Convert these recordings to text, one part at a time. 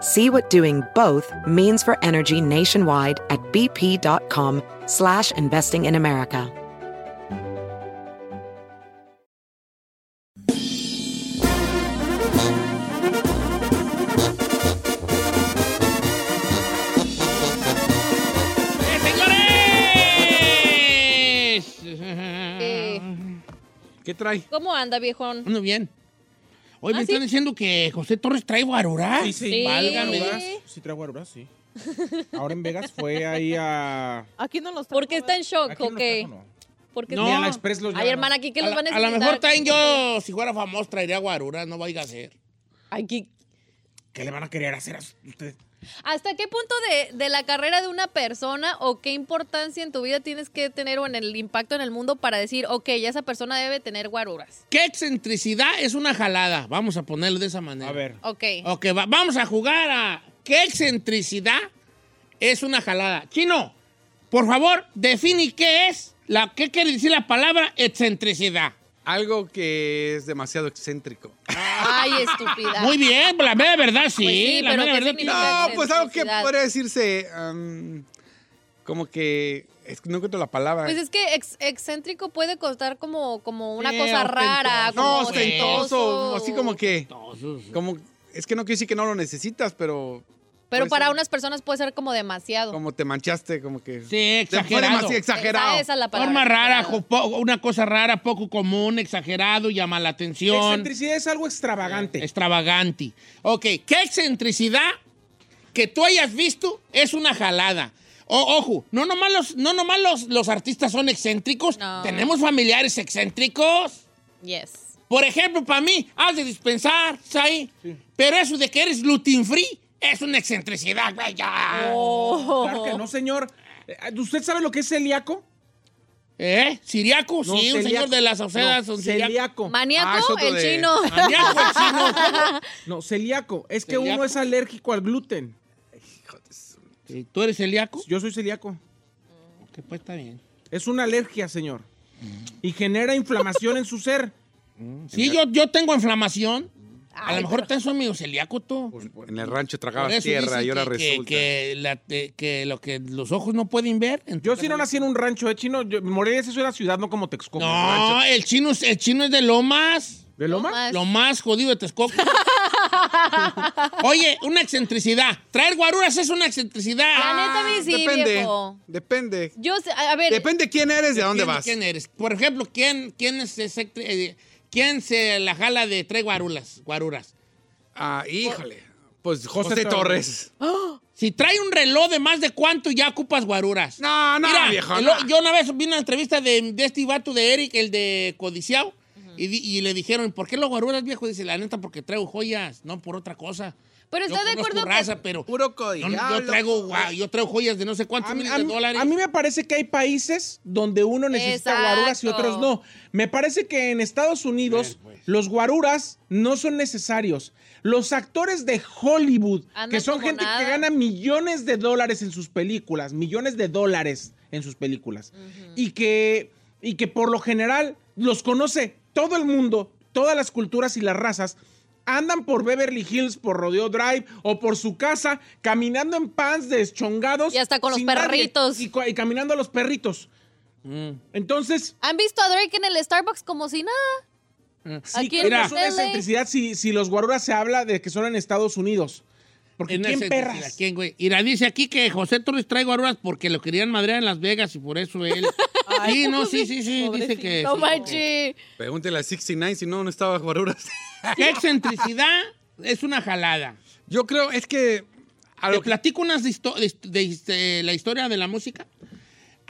See what doing both means for energy nationwide at bp.com slash investing in America. ¡Eh, ¿Qué trae? ¿Cómo anda, viejón? Muy bien. Hoy me ¿Ah, están diciendo que José Torres trae guarura. Sí, sí. Sí. Válgame. Sí, trae guaruras, sí. Ahora en Vegas fue ahí a... Aquí no los ¿Por qué está en shock Aquí o no qué? trajo, no. Porque No. A la Express los Ay, hermana, aquí que A, los la- van a a lo necesitar. mejor también yo, si fuera famoso, traería guarura. No vaya a ser. Aquí. ¿Qué le van a querer hacer a usted? ¿Hasta qué punto de, de la carrera de una persona o qué importancia en tu vida tienes que tener o en el impacto en el mundo para decir, ok, ya esa persona debe tener guaruras? ¿Qué excentricidad es una jalada? Vamos a ponerlo de esa manera. A ver. Ok. Ok, va- vamos a jugar a ¿qué excentricidad es una jalada? Chino, por favor, define qué es, la, qué quiere decir la palabra excentricidad. Algo que es demasiado excéntrico. Ay, estúpida. Muy bien, la mera verdad sí. Pues sí, la pero mera ¿qué verdad? No, pues algo que podría decirse como que es que no encuentro la palabra. Pues es que ex- excéntrico puede costar como, como una cosa rara, no, ostentoso, así como que como es que no quiere decir que no lo necesitas, pero Pero para ser unas personas puede ser como demasiado. como te manchaste, como que Sí, Fue exagerado. demasiado exagerado. Esa, es la palabra. Forma rara, una cosa rara, poco común, exagerado, llama la atención. Excentricidad es algo extravagante. Extravagante. Ok, ¿qué excentricidad que tú hayas visto es una jalada? O- ojo, no nomás, los, no nomás los, los artistas son excéntricos, No. tenemos familiares excéntricos. Yes. Por ejemplo, para mí, has de dispensar, ¿sabes? Pero eso de que eres gluten free es una excentricidad, güey, ya. Oh. Claro que no, señor. Eh, ¿Usted sabe lo que es celíaco? ¿Eh? ¿Siriaco? No, sí, un celíaco. señor de las Saucedas. No, un celíaco. Ah, Maníaco, otro el de- chino. Maníaco, el chino. No, celíaco. Es que ¿Celíaco? uno es alérgico al gluten. Sí, ¿Tú eres celíaco? Yo soy celíaco. Que pues está bien. Es una alergia, señor. Y genera inflamación en su ser. Sí, yo, yo tengo inflamación. A Ay, lo mejor pero- te medio celíaco tú. en el rancho tragabas tierra y ahora que, que- resulta. que la- que lo que los ojos no pueden ver. Yo sí no nací en un rancho, ¿eh, chino? Yo, Morelia es una ciudad, no como Texcoco. No, el chino, es- el chino es de Lomas. ¿De Loma? Lomas. Lo más jodido de Texcoco. Oye, una excentricidad. Traer guaruras es una excentricidad. La neta, a mí sí, depende, viejo. depende. Yo a ver, Depende quién eres, de dónde ¿Quién- vas. ¿Quién eres? Por ejemplo, ¿quién, quién, es ese- eh, ¿quién se la jala de tres guarulas, guaruras? Ah, híjole. Pues José José, Torres. Torres. Si trae un reloj de más de cuánto ya ocupas guaruras. No, no, Mira, viejo. no. yo una vez vi una entrevista de, de este vato de Eric, el de Codiciao, y, di- y le dijeron, ¿por qué los guaruras, viejo? Dice, la neta, porque traigo joyas, no por otra cosa. Pero Yo ¿estás de acuerdo? que- raza, pero Puro yo, código. yo traigo, yo traigo joyas de no sé cuántos A mí, miles de dólares. a mí me parece que hay países donde uno necesita Exacto. guaruras y otros no. Me parece que en Estados Unidos Pues, los guaruras no son necesarios. Los actores de Hollywood, Andan que son gente nada. que gana millones de dólares en sus películas, millones de dólares en sus películas, y, que, y que por lo general los conoce todo el mundo, todas las culturas y las razas, andan por Beverly Hills, por Rodeo Drive o por su casa, caminando en pants deschongados. Y hasta con los perritos. y, caminando a los perritos. Mm. Entonces, ¿Han visto a Drake en el Starbucks como si nada? Mm. sí Aquí en es una excentricidad si, si los guaruras se habla de que son en Estados Unidos. Porque En ¿quién perras? intensidad, ¿Quién, güey? Ira, dice aquí que José Torres trae guaruras porque lo querían madrear en Las Vegas y por eso él. sí, no, sí, sí, sí. Dice que. No sí. manches. Pregúntele a 69 si no, no estaba guaruras. ¿Qué excentricidad es una jalada? Yo creo, es que. A Te lo que- platico unas de, histo- de- de- de la historia de la música.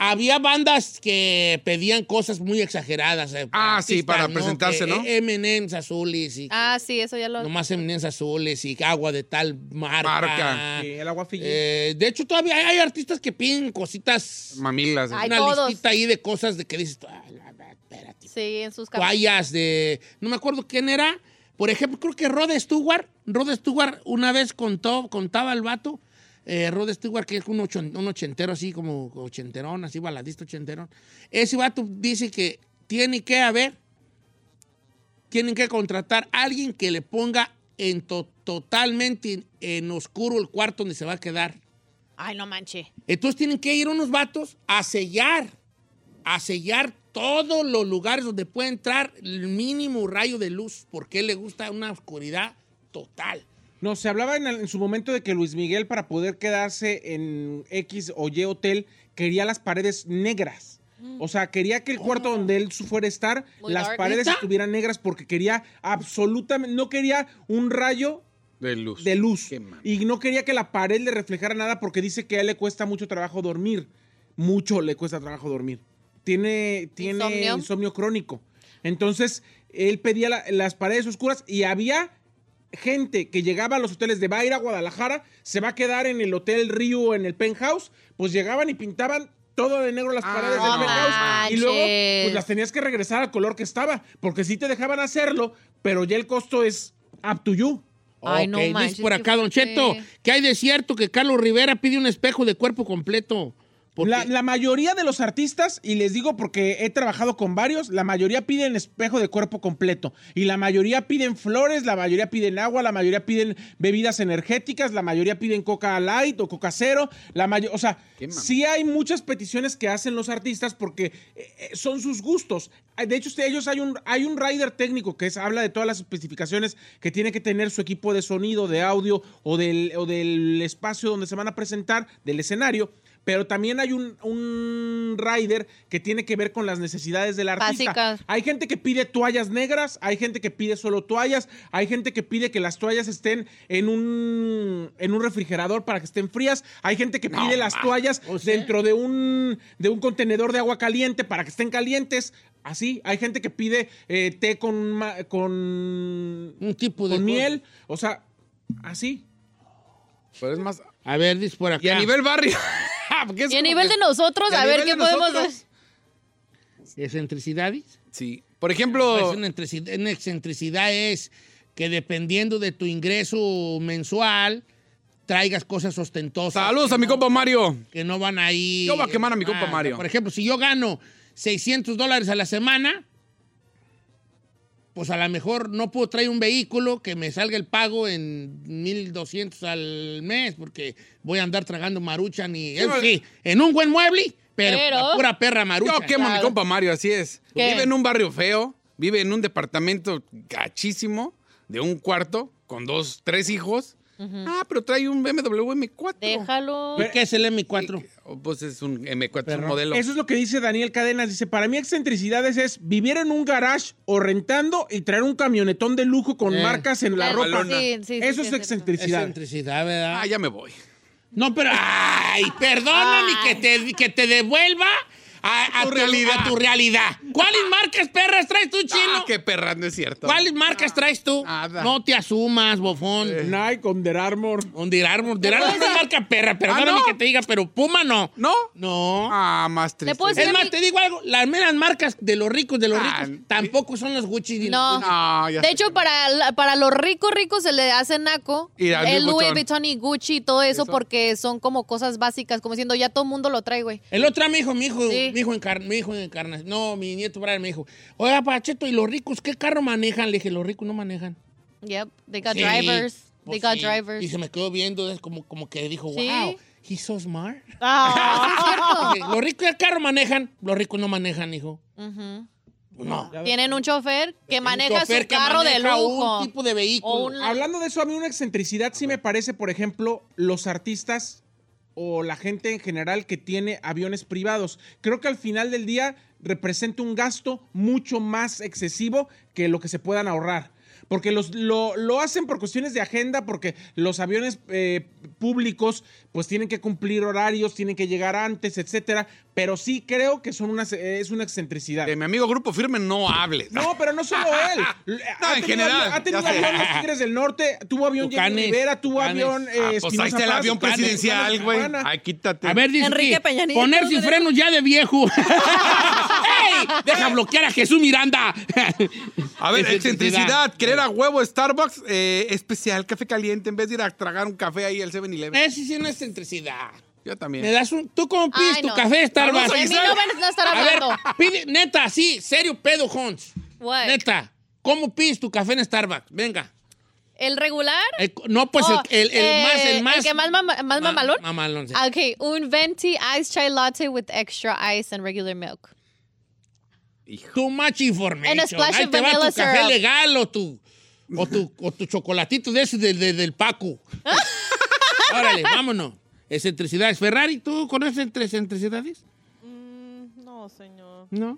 Había bandas que pedían cosas muy exageradas. eh, Ah, sí, para presentarse, ¿no? eh, M&M's azules y Ah, sí, eso ya lo. nomás M&M's azules y agua de tal marca. Marca. Sí, el agua Fiji. Eh, de hecho, todavía hay artistas que piden cositas, Mamilas. Ay, una todos. listita ahí de cosas de que dices, "Ay, la- la- espérate. Sí, en sus. Toallas de, no me acuerdo quién era. Por ejemplo, creo que Rod Stewart, Rod Stewart una vez contó, contaba al vato, eh, Rod Stewart, que es un, ocho- un ochentero así como ochenterón, así baladista ochenterón. Ese vato dice que tiene que haber, tienen que contratar a alguien que le ponga en to- totalmente en, oscuro el cuarto donde se va a quedar. Ay, no manches. Entonces tienen que ir unos vatos a sellar, a sellar todos los lugares donde puede entrar el mínimo rayo de luz, porque él le gusta una oscuridad total. No, se hablaba en, en su momento de que Luis Miguel, para poder quedarse en X o Y hotel, quería las paredes negras. O sea, quería que el cuarto donde él fuera a estar, Muy las dark. paredes estuvieran negras porque quería absolutamente, no quería un rayo De luz. de luz. Y no quería que la pared le reflejara nada porque dice que a él le cuesta mucho trabajo dormir. Mucho le cuesta trabajo dormir. Tiene, tiene ¿Insomnio? insomnio, crónico. Entonces, él pedía la- las paredes oscuras y había gente que llegaba a los hoteles de va a ir a Guadalajara, se va a quedar en el Hotel Río, en el penthouse, pues llegaban y pintaban todo de negro las Ah, paredes del no penthouse y luego pues las tenías que regresar al color que estaba, porque sí te dejaban hacerlo, pero ya el costo es up to you. Ay, no Ok, dice por acá, Don. Cheto, que hay de cierto que Carlos Rivera pide un espejo de cuerpo completo. La, la mayoría de los artistas, y les digo porque he trabajado con varios, la mayoría piden espejo de cuerpo completo. Y la mayoría piden flores, la mayoría piden agua, la mayoría piden bebidas energéticas, la mayoría piden coca light o coca cero. La o sea, sí hay muchas peticiones que hacen los artistas porque eh, eh, son sus gustos. De hecho, ellos hay un, hay un rider técnico que es, habla de todas las especificaciones que tiene que tener su equipo de sonido, de audio o del, o del espacio donde se van a presentar, del escenario. Pero también hay un, un rider que tiene que ver con las necesidades del artista. Básicas. Hay gente que pide toallas negras, hay gente que pide solo toallas, hay gente que pide que las toallas estén en un, en un refrigerador para que estén frías, hay gente que pide las toallas o sea. dentro de un, de un contenedor de agua caliente para que estén calientes. Así, hay gente que pide eh, té con, con, un tipo de con miel, o sea, así. Pero es más. A ver, dice por acá. Y a nivel barrio. Porque es Y a nivel que- de nosotros, a, ver qué de podemos hacer. ¿Excentricidades? Sí. Por Pues ejemplo. una, excentricidad, una excentricidad es que dependiendo de tu ingreso mensual, traigas cosas ostentosas. Saludos a mi no- compa Mario. Que no van ahí. Yo voy a quemar a mi compa Mario. Por ejemplo, si yo gano 600 dólares a la semana, pues a lo mejor no puedo traer un vehículo que me salga el pago en 1200 al mes, porque voy a andar tragando maruchan y. Pero- sí, en un buen mueble, pero, Pero- la pura perra maruchan. Yo quemo a mi Claro. compa Mario, así es. ¿Qué? Vive en un barrio feo, vive en un departamento gachísimo de un cuarto con dos, tres hijos. Ah, pero trae un BMW M4. Déjalo. ¿Y ¿Qué es el M4? Oh, Pues es un M4, es Perro. un modelo. Eso es lo que dice Daniel Cadenas. Dice, para mí excentricidades es vivir en un garage o rentando y traer un camionetón de lujo con Eh. marcas en la ropa. sí, sí, sí, Eso sí, es es excentricidad. Excentricidad, ¿verdad? Ah, ya me voy. No, pero. ¡Ay! Perdóname Ay. que te, que te devuelva a, a Tu realidad. a tu realidad. ¿Cuáles marcas perras traes tú, chino? Ah, qué perra, no es cierto. ¿Cuáles marcas traes tú? Nada. No te asumas, bofón. Nike, Under Armour. Under Armour. Under Armour es una marca perra. Perdóname Ah, ¿no? que te diga, pero Puma no. ¿No? No. Ah, más triste. es más, te digo algo. Las meras marcas de los ricos, de los Ah, ricos, tampoco son los Gucci. ni No. los- No, ya De sé. hecho, para, para los ricos ricos se le hace naco Y el Louis Louis Vuitton. Y Gucci y todo eso, Eso. porque son como cosas básicas, como diciendo, ya todo el mundo lo trae, güey. El otro dijo, mi hijo, Sí. Mi hijo encarna, mi hijo encarna. No, mi nieto Brian me dijo, oiga, Pacheto, ¿y los ricos qué carro manejan? Le dije, los ricos no manejan. Yep, they got Sí, drivers. pues They got sí. drivers. Y se me quedó viendo, es como, como que dijo, Sí. wow, he's so smart. Sí es cierto. Dije, los ricos qué carro manejan, los ricos no manejan, hijo. Ujú. No. Tienen un chofer que Un maneja chofer su que carro de lujo. Un tipo de vehículo. Un- Hablando de eso, a mí una excentricidad sí me parece, por ejemplo, los artistas o la gente en general que tiene aviones privados. Creo que al final del día representa un gasto mucho más excesivo que lo que se puedan ahorrar. Porque los, lo, lo hacen por cuestiones de agenda, porque los aviones eh, públicos pues tienen que cumplir horarios, tienen que llegar antes, etcétera. Pero sí creo que son una, es una excentricidad. De mi amigo Grupo Firme no hables. No, pero no solo él. No, Ha en tenido general, avión- Ha tenido avión los Tigres del Norte, tuvo avión Jenny Rivera, tuvo avión eh, Ah, pues ahí está el avión presidencial, güey. Ay, quítate. A ver, dice Enrique Peña Nieto, ponerse no frenos ya de viejo. ¡Ey! Deja bloquear a Jesús Miranda. A ver, Excentricidad. excentricidad, querer a huevo Starbucks eh, especial, café caliente, en vez de ir a tragar un café ahí al 7-Eleven. Esa sí es una excentricidad. Yo también. ¿Me das un, ¿Tú cómo pides Ay, tu no. café Starbucks? De mí no van a estar A ver, hablando. pide, neta, sí, serio pedo, Hons. What? Neta, ¿cómo pides tu café en Starbucks? Venga. ¿El regular? El- no, pues Oh, el, el- el eh, más, el más. ¿El que más, mama- más Ma- mamalón? Mamalón, sí. Ok, un venti ice chai latte with extra ice and regular milk. Hijo. Too much information. And a splash Ahí of te va tu vanilla café syrup. legal o tu, o tu, o tu chocolatito de ese del, del, del Paco. Órale, vámonos. Excentricidades. Ferrari, ¿tú conoces entre excentricidades? No, señor. No.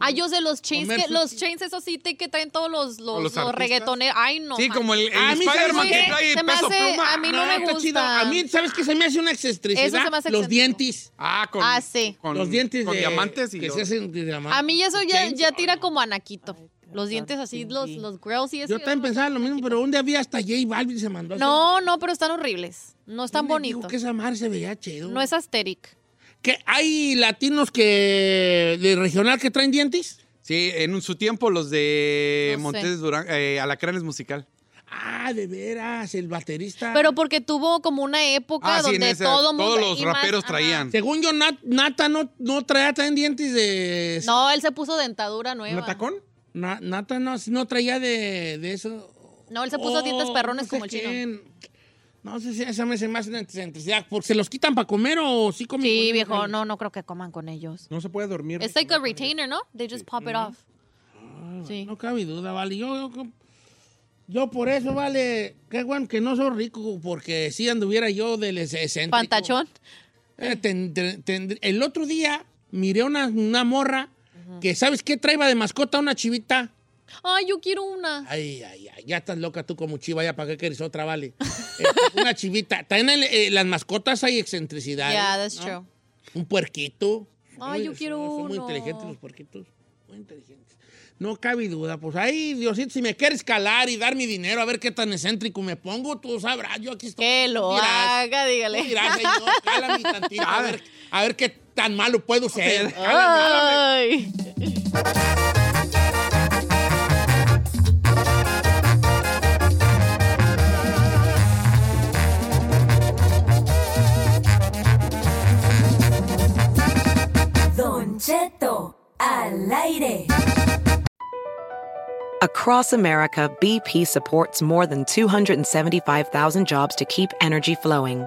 Ah, yo sé los chains, que, los chains esos sí te- que traen todos los, los, los los artistas. reggaetoneros. Ay, no. Sí, man. como el, el A mí, ¿sabes Spider-Man que trae Se me peso hace- pluma. a mí no me está gusta. chido. A mí, ¿sabes qué se me hace una excentricidad? Eso se me hace Los dientes. Ah, con, Ah, sí. con los dientes con de, diamantes y que los- se hacen de diamantes. A mí eso ya, ya tira como anaquito. Los dientes así, los, los grills y eso. Yo también pensaba lo mismo, pero un día vi hasta J Balvin se mandó a hacer- No, no, pero están horribles. No están ¿Quién le dijo bonitos. que esa madre se veía chido. No es asteric. ¿Que hay latinos que de regional que traen dientes? Sí, en un- su tiempo los de No sé. Montes Durán, eh, Alacranes Musical. Ah, de veras, el baterista. Pero porque tuvo como una época Ah, sí, donde esa- todo mundo. todos los más- raperos ajá. traían. Según yo, Nat- Nata no, no traía también dientes de... No, él se puso dentadura nueva. ¿Un tacón? Na- Nata no, no traía de, de eso. No, él se puso dientes perrones Oh, no sé como el chino. No sé si esa me se me hace excentricidad. ¿Porque se los quitan para comer o sí comen? Sí, viejo, no, no creo que coman con ellos. No se puede dormir. Es like a retainer, ¿no? They just pop it off. Sí. No cabe duda, vale. Yo, yo, yo por eso, vale, qué bueno que no soy rico, porque si anduviera yo del excéntrico. Pantachón. Eh, ten- ten- ten- el otro día miré una, una morra que, ¿sabes qué? Traía de mascota una chivita. Ay, yo quiero una. Ay, ay, ay, ya estás loca tú como chiva, ya para qué quieres otra, vale. Eh, una chivita. También en eh, las mascotas hay excentricidad. Yeah, that's true. Un puerquito. Ay, yo son- quiero Son muy uno. inteligentes los puerquitos. Muy inteligentes. No cabe duda. Pues ahí, Diosito, si me quieres calar y dar mi dinero, a ver qué tan excéntrico me pongo, tú sabrás. Yo aquí estoy. Que lo Tú dirás. haga, dígale. dirás, señor, cálame tantito, a ver, a ver qué tan malo puedo ser. Ay. Don Cheto, al aire. Across America, BP supports more than 275,000 jobs to keep energy flowing.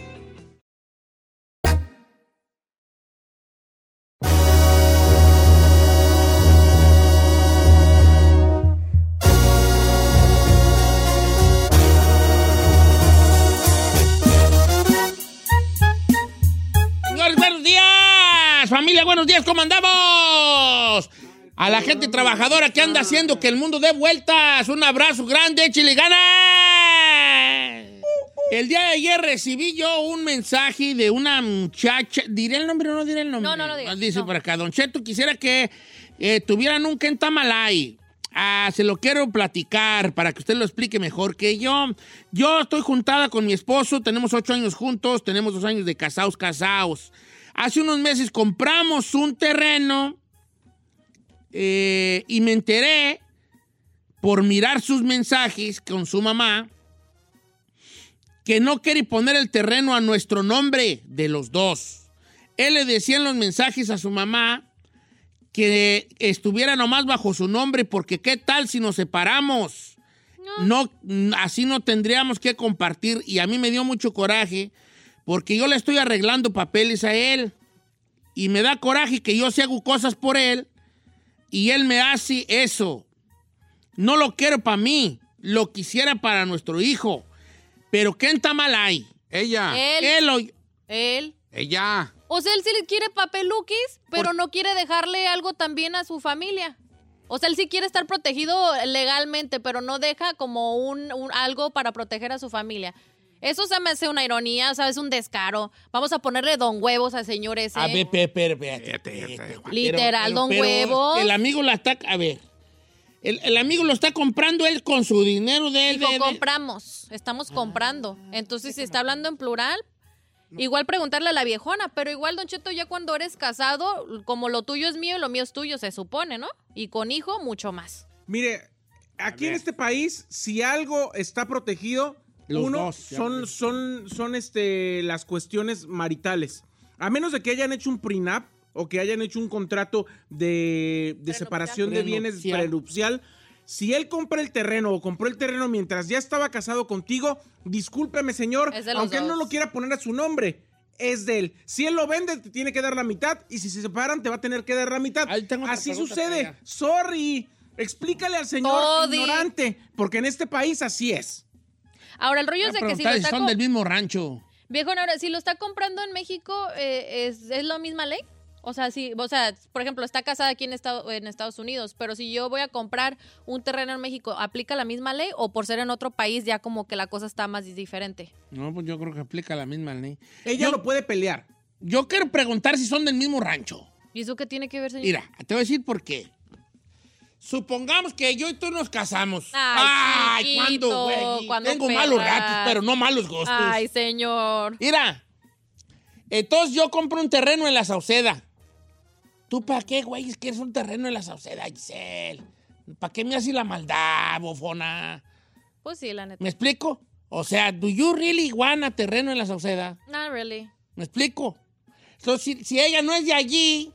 días, ¿cómo andamos? A la gente trabajadora que anda haciendo que el mundo dé vueltas. Un abrazo grande, chile gana. El día de ayer recibí yo un mensaje de una muchacha. ¿Diré el nombre o no diré el nombre? No, no lo digas, Dice no. por acá, Don Cheto, quisiera que eh, tuvieran un Kentamalay. Ah, se lo quiero platicar para que usted lo explique mejor que yo. Yo estoy juntada con mi esposo, tenemos ocho años juntos, tenemos dos años de casados, casados. Hace unos meses compramos un terreno eh, y me enteré por mirar sus mensajes con su mamá que no quiere poner el terreno a nuestro nombre de los dos. Él le decía en los mensajes a su mamá que estuviera nomás bajo su nombre porque qué tal si nos separamos. No, mm, así no tendríamos que compartir y a mí me dio mucho coraje porque yo le estoy arreglando papeles a él y me da coraje que yo se hago cosas por él y él me hace eso. No lo quiero para mí, lo quisiera para nuestro hijo. Pero ¿quién está mal ahí? Ella. Él, Él o- él. Ella. O sea, él sí le quiere papeluquis, pero no quiere dejarle algo también a su familia. O sea, él sí quiere estar protegido legalmente, pero no deja como un, un- algo para proteger a su familia. Eso se me hace una ironía, ¿sabes? Un descaro. Vamos a ponerle don huevos al señor ese. A ver, Literal, pero- don pero huevos. El amigo la está... A ver. El, el amigo lo está comprando él con su dinero de él. Dijo, de- de- compramos, estamos comprando. Entonces, si está hablando en plural, igual preguntarle a la viejona, pero igual, Don Cheto, ya cuando eres casado, como lo tuyo es mío y lo mío es tuyo, se supone, ¿no? Y con hijo, mucho más. Mire, aquí en este país, si algo está protegido, Los uno dos, son, son, son este, las cuestiones maritales. A menos de que hayan hecho un prenup o que hayan hecho un contrato de, de separación de bienes Prenupcial. Si él compra el terreno o compró el terreno mientras ya estaba casado contigo, discúlpeme, señor, aunque él no lo quiera poner a su nombre, es de él. Si él lo vende, te tiene que dar la mitad y si se separan, te va a tener que dar la mitad. Ahí tengo otra Así sucede. Sorry. Explícale al señor Todi. ignorante, porque en este país así es. Ahora, el rollo es de que si lo si está... son co- del mismo rancho. Viejo, ahora, si lo está comprando en México, eh, ¿es, ¿es la misma ley? O sea, si, o sea, por ejemplo, está casada aquí en, Estado- en Estados Unidos, pero si yo voy a comprar un terreno en México, ¿aplica la misma ley? O por ser en otro país ya como que la cosa está más diferente. No, pues yo creo que aplica la misma ley. Ella Yo- lo puede pelear. Yo quiero preguntar si son del mismo rancho. ¿Y eso qué tiene que ver, señor? Mira, te voy a decir por qué. Supongamos que yo y tú nos casamos. Ay, chiquito, ¿cuándo, güey? ¿cuándo, Tengo malos ratos, pero no malos gustos. Ay, señor. Mira, entonces yo compro un terreno en la Sauceda. ¿Tú para qué, güey? ¿Quieres un terreno en la Sauceda, Giselle? ¿Para qué me haces la maldad, bofona? Pues sí, la neta. ¿Me explico? O sea, ¿do you really want a terreno en la Sauceda? Not really. ¿Me explico? Entonces, si, si ella no es de allí,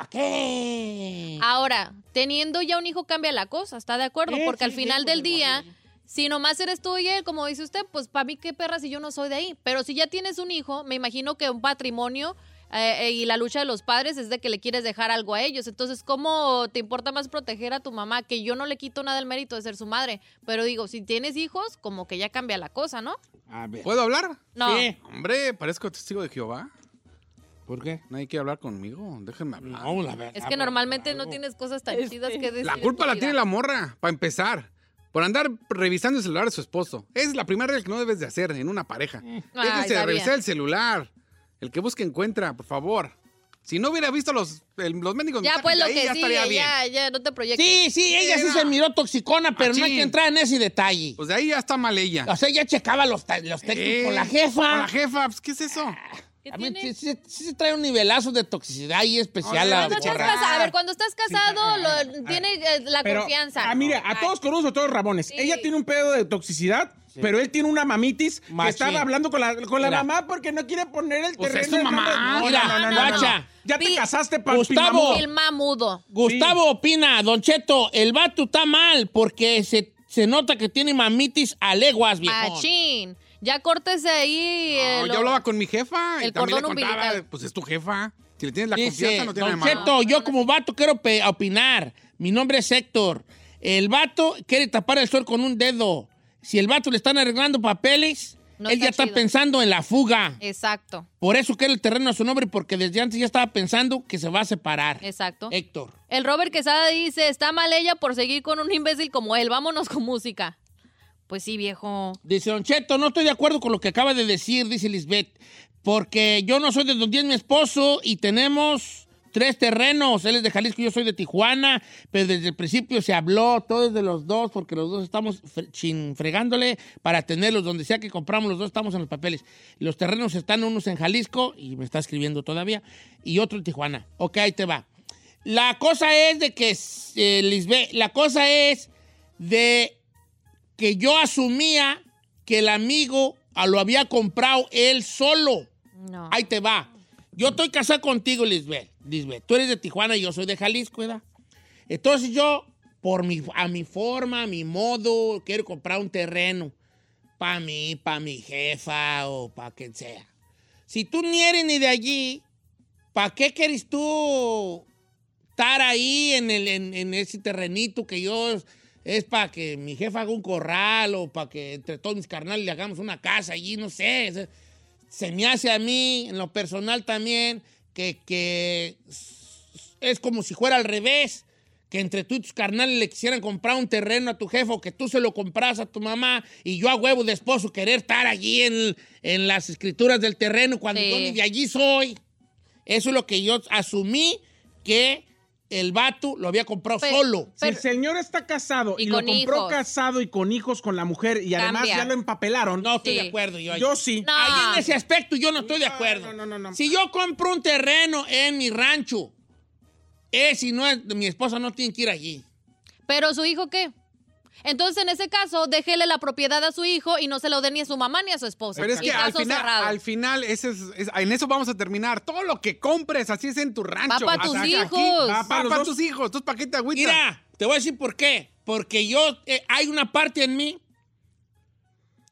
¿para qué? Ahora, teniendo ya un hijo cambia la cosa, ¿está de acuerdo? Sí, Porque al final sí, del día, si nomás eres tú y él, como dice usted, pues para mí qué perra si yo no soy de ahí. Pero si ya tienes un hijo, me imagino que un patrimonio eh, eh, y la lucha de los padres es de que le quieres dejar algo a ellos. Entonces, ¿cómo te importa más proteger a tu mamá? Que yo no le quito nada el mérito de ser su madre. Pero digo, si tienes hijos, como que ya cambia la cosa, ¿no? A ver. ¿Puedo hablar? No. Sí. Hombre, parezco testigo de Jehová. ¿Por qué? Nadie quiere hablar conmigo. Déjenme hablar. No, la verdad. Es que normalmente no tienes cosas tan chidas que decir. La culpa la tiene la morra, para empezar. Por andar revisando el celular de su esposo. Es la primera regla que no debes de hacer en una pareja. Ay, Déjense de revisar el celular. El que busque encuentra, por favor. Si no hubiera visto los, el- los mendigos Ya, pues lo ahí, que ya sigue, bien. ya, ya, no te proyectes. Sí, sí, ella sí se miró toxicona, pero no hay que entrar en ese detalle. Pues de ahí ya está mal ella. O sea, ella checaba los, los textos Eh, con la jefa. Con la jefa, pues, ¿qué es eso? ¿Qué A tiene? sí, sí- sí se trae un nivelazo de toxicidad ahí especial. Oye, la Cuando estás morra. casado, a ver, cuando estás casado, lo- tiene eh, la Pero, confianza. ah, mire, a todos conozco a todos Ramones. Sí. Ella tiene un pedo de toxicidad, pero él tiene una mamitis que estaba hablando con la, con la Mira. mamá porque no quiere poner el Pues terreno. es su mamá. No, Mira, no, no, no, no, no. guacha. Ya te Pi- casaste, pa- Gustavo. Pimamú. Filma mudo. Gustavo opina, Don Cheto, el vato está mal porque se, se nota que tiene mamitis a leguas, viejo. Machín. Ya córtese ahí. No, yo hablaba con mi jefa y el también le cordón contaba, umbilical. pues es tu jefa. Si le tienes la Dice, confianza, no tiene Don nada. Cheto, yo como vato quiero opinar. Mi nombre es Héctor. El vato quiere tapar el sol con un dedo. Si el vato le están arreglando papeles, No Él ya está está chido. pensando en la fuga. Exacto, Por eso quiere el terreno a su nombre, porque desde antes ya estaba pensando que se va a separar. exacto. Héctor. El Robert Quesada dice, está mal ella por seguir con un imbécil como él, vámonos con música. Pues sí, viejo. Dice Don Cheto, no estoy de acuerdo con lo que acaba de decir, dice Lisbeth, porque yo no soy de donde es mi esposo y tenemos tres terrenos. Él es de Jalisco, yo soy de Tijuana, pero desde el principio se habló, todo es de los dos, porque los dos estamos fregándole para tenerlos. Donde sea que compramos, los dos estamos en los papeles. Los terrenos están unos en Jalisco, y me está escribiendo todavía, y otro en Tijuana. Ok, ahí te va. La cosa es de que, eh, Lisbeth, la cosa es de que yo asumía que el amigo ah, lo había comprado él solo. No. Ahí te va. Yo estoy casado contigo, Lisbeth. Lisbeth, tú eres de Tijuana y yo soy de Jalisco, ¿verdad? Entonces yo, por mi, a mi forma, a mi modo, quiero comprar un terreno para mí, para mi jefa o para quien sea. Si tú ni eres ni de allí, ¿para qué quieres tú estar ahí en, el, en, en ese terrenito que yo es para que mi jefa haga un corral o para que entre todos mis carnales le hagamos una casa allí, no sé. Se, se me hace a mí, en lo personal también, que, que es como si fuera al revés. Que entre tú y tus carnales le quisieran comprar un terreno a tu jefe o que tú se lo compras a tu mamá y yo a huevo de esposo querer estar allí en, en las escrituras del terreno cuando Sí. yo ni de allí soy. Eso es lo que yo asumí que el vato lo había comprado solo. Si el señor está casado Y y, lo compró hijos. casado y con hijos con la mujer y además Cambia. ya lo empapelaron, No estoy Sí. de acuerdo yo. sí. No. Ahí en ese aspecto yo no estoy de acuerdo. no, no, no, no. Si yo compro un terreno en mi rancho, es si no es mi esposa no tiene que ir allí. Pero su hijo, ¿qué? Entonces, en ese caso, déjele la propiedad a su hijo y no se lo dé ni a su mamá ni a su esposa. Pero es que al final, cerrado. al final ese es- es- en eso vamos a terminar. Todo lo que compres, así es en tu rancho. Pa' tus aquí, hijos. Va Va para tus hijos. Entonces, ¿para qué te agüitas? Mira, te voy a decir por qué. Porque yo, eh, hay una parte en mí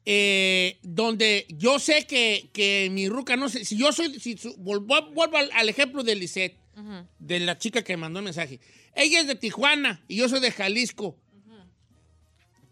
eh, donde yo sé que, que mi ruca, no sé, si yo soy, si su- vuelvo, vuelvo al, al ejemplo de Lisette, de la chica que me mandó el mensaje. Ella es de Tijuana y yo soy de Jalisco.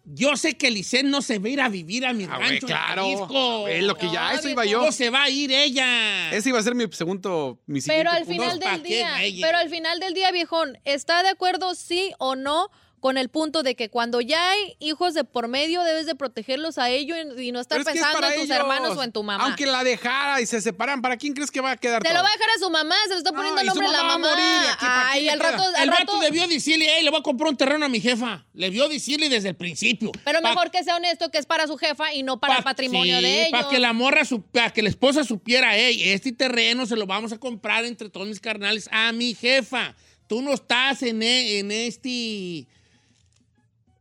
Yo sé que Lisette no se va a ir a vivir a mi Ah, rancho claro. Jalisco. Es lo que ya, No, eso iba yo. No se va a ir ella. Ese iba a ser mi segundo, mi Pero al punto. final ¿pa' del día, pero al final del día, viejón, ¿está de acuerdo sí o no con el punto de que cuando ya hay hijos de por medio debes de protegerlos a ellos y no estar es es pensando en tus ellos. hermanos o en tu mamá? Aunque la dejara y se separan, ¿para quién crees que va a quedar Se todo? lo va a dejar a su mamá, se lo está No, poniendo el nombre de la mamá a mamá. morir, ¿y aquí para Ay, quién al le rato, al El rato. vato debió decirle, hey, le voy a comprar un terreno a mi jefa. Le debió decirle desde el principio. Pero Pa- mejor que sea honesto que es para su jefa y no para el pa- patrimonio sí, de ellos. Para que la morra, para que la esposa supiera, hey, este terreno se lo vamos a comprar entre todos mis carnales a mi jefa. Tú no estás en, e- en este...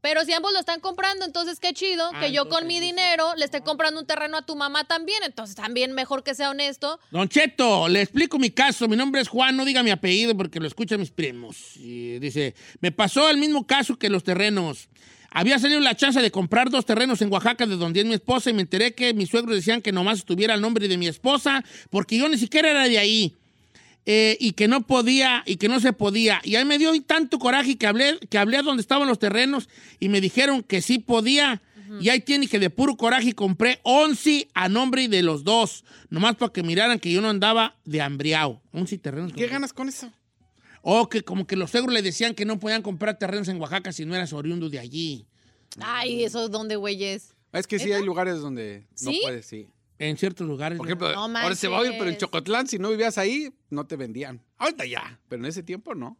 Pero si ambos lo están comprando, entonces qué chido Ah, que yo con mi dinero le esté comprando un terreno a tu mamá también. Entonces también mejor que sea honesto. Don Cheto, le explico mi caso. Mi nombre es Juan, no diga mi apellido porque lo escuchan mis primos. Y dice, me pasó el mismo caso que los terrenos. Había salido la chance de comprar dos terrenos en Oaxaca de donde es mi esposa y me enteré que mis suegros decían que nomás estuviera el nombre de mi esposa porque yo ni siquiera era de ahí. Eh, y que no podía y que no se podía. Y ahí me dio tanto coraje que hablé, que hablé a donde estaban los terrenos y me dijeron que sí podía. Y ahí tiene que de puro coraje compré 11 a nombre de los dos. Nomás para que miraran que yo no andaba de hambriado. 11 terrenos. ¿Qué ganas con eso? O que como que los suegros le decían que no podían comprar terrenos en Oaxaca si no eras oriundo de allí. Ay, eso es donde, güeyes. Es que sí hay lugares donde no ¿Sí? puedes, sí. En ciertos lugares. Por ejemplo, No ahora se va a oír, pero en. Chocotlán, si no vivías ahí, no te vendían. Ahorita ya, pero en ese tiempo no.